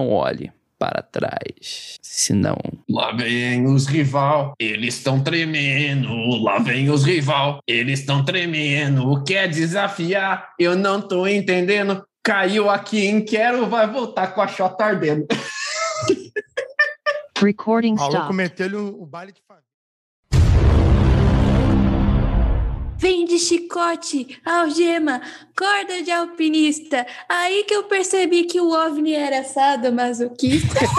Não olhe para trás, senão. Lá vem os rival, eles estão tremendo. Lá vem os rival, eles estão tremendo. Quer desafiar? Eu não tô entendendo. Caiu aqui em quero, vai voltar com a chota ardendo. Recording O maluco stop. o, o baile de família. Vem de chicote, algema, corda de alpinista. Aí que eu percebi que o OVNI era sadomasoquista.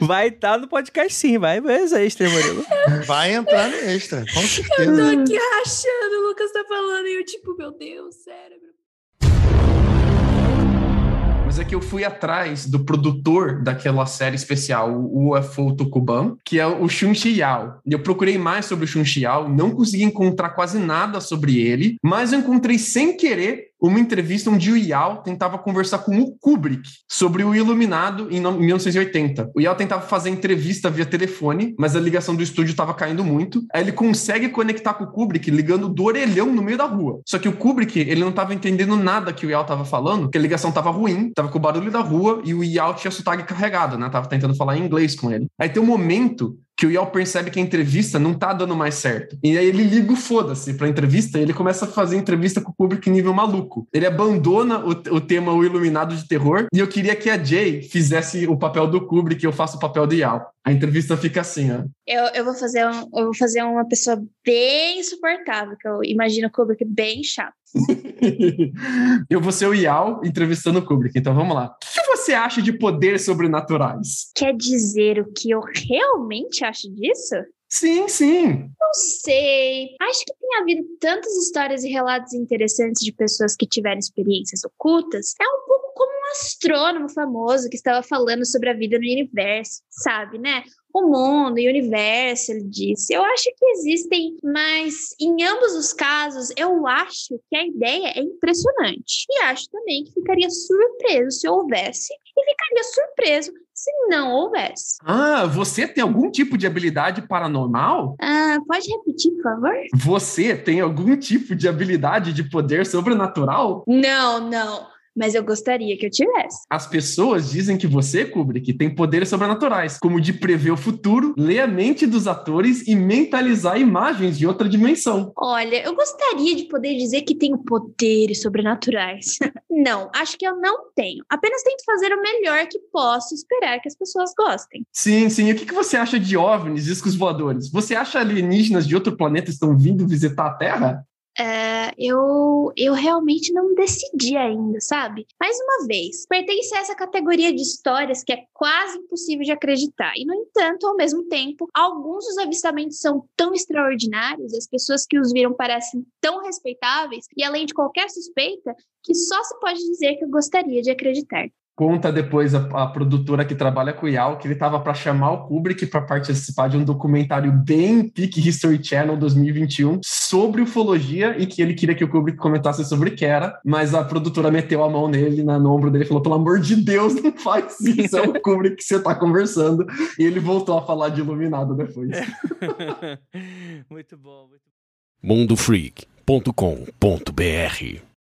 Vai estar no podcast sim, vai, mas é extra, Murilo. Vai entrar no extra, com Eu tô certeza. aqui rachando, o Lucas tá falando, e eu tipo, meu Deus, cérebro. É que eu fui atrás do produtor daquela série especial, o UFO Tokuban, que é o Shun Yao. Eu procurei mais sobre o Shun Yao, não consegui encontrar quase nada sobre ele, mas eu encontrei sem querer uma entrevista onde o Yao tentava conversar com o Kubrick sobre o Iluminado em no- 1980. O Yao tentava fazer entrevista via telefone, mas a ligação do estúdio estava caindo muito. Aí ele consegue conectar com o Kubrick ligando do orelhão no meio da rua. Só que o Kubrick, ele não estava entendendo nada que o Yao estava falando, porque a ligação estava ruim, tava com o barulho da rua e o Yao tinha sotaque carregado, né? Tava tentando falar em inglês com ele. Aí tem um momento que o Yao percebe que a entrevista não tá dando mais certo. E aí ele liga o foda-se pra entrevista e ele começa a fazer entrevista com o público em nível maluco. Ele abandona o, o tema O Iluminado de Terror e eu queria que a Jay fizesse o papel do Kubrick e eu faço o papel do Yao. A entrevista fica assim, ó. Eu, eu, vou fazer um, eu vou fazer uma pessoa bem insuportável, que eu imagino o Kubrick bem chato. eu vou ser o Yao entrevistando o Kubrick, então vamos lá. O que você acha de poderes sobrenaturais? Quer dizer o que eu realmente acho disso? Sim, sim. Não sei. Acho que tem havido tantas histórias e relatos interessantes de pessoas que tiveram experiências ocultas. É um pouco como um astrônomo famoso que estava falando sobre a vida no universo, sabe, né? O mundo e o universo, ele disse. Eu acho que existem, mas em ambos os casos, eu acho que a ideia é impressionante. E acho também que ficaria surpreso se houvesse, e ficaria surpreso se não houvesse. Ah, você tem algum tipo de habilidade paranormal? Ah, pode repetir, por favor? Você tem algum tipo de habilidade de poder sobrenatural? Não, não. Mas eu gostaria que eu tivesse. As pessoas dizem que você, Kubrick, tem poderes sobrenaturais, como de prever o futuro, ler a mente dos atores e mentalizar imagens de outra dimensão. Olha, eu gostaria de poder dizer que tenho poderes sobrenaturais. não, acho que eu não tenho. Apenas tento fazer o melhor que posso esperar que as pessoas gostem. Sim, sim. E o que que você acha de OVNIs, discos voadores? Você acha alienígenas de outro planeta estão vindo visitar a Terra? É, eu, eu realmente não decidi ainda, sabe? Mais uma vez, pertence a essa categoria de histórias que é quase impossível de acreditar. E, no entanto, ao mesmo tempo, alguns dos avistamentos são tão extraordinários, as pessoas que os viram parecem tão respeitáveis, e além de qualquer suspeita, que só se pode dizer que eu gostaria de acreditar. Conta depois a, a, produtora que trabalha com o Yao que ele estava para chamar o Kubrick para participar de um documentário bem Peak History Channel 2021 sobre ufologia e que ele queria que o Kubrick comentasse sobre que era, mas a produtora meteu a mão nele, na, no ombro dele e falou: pelo amor de Deus, não faz isso, é o Kubrick que você está conversando. E ele voltou a falar de Iluminado depois. muito bom. Muito... mundofreak.com.br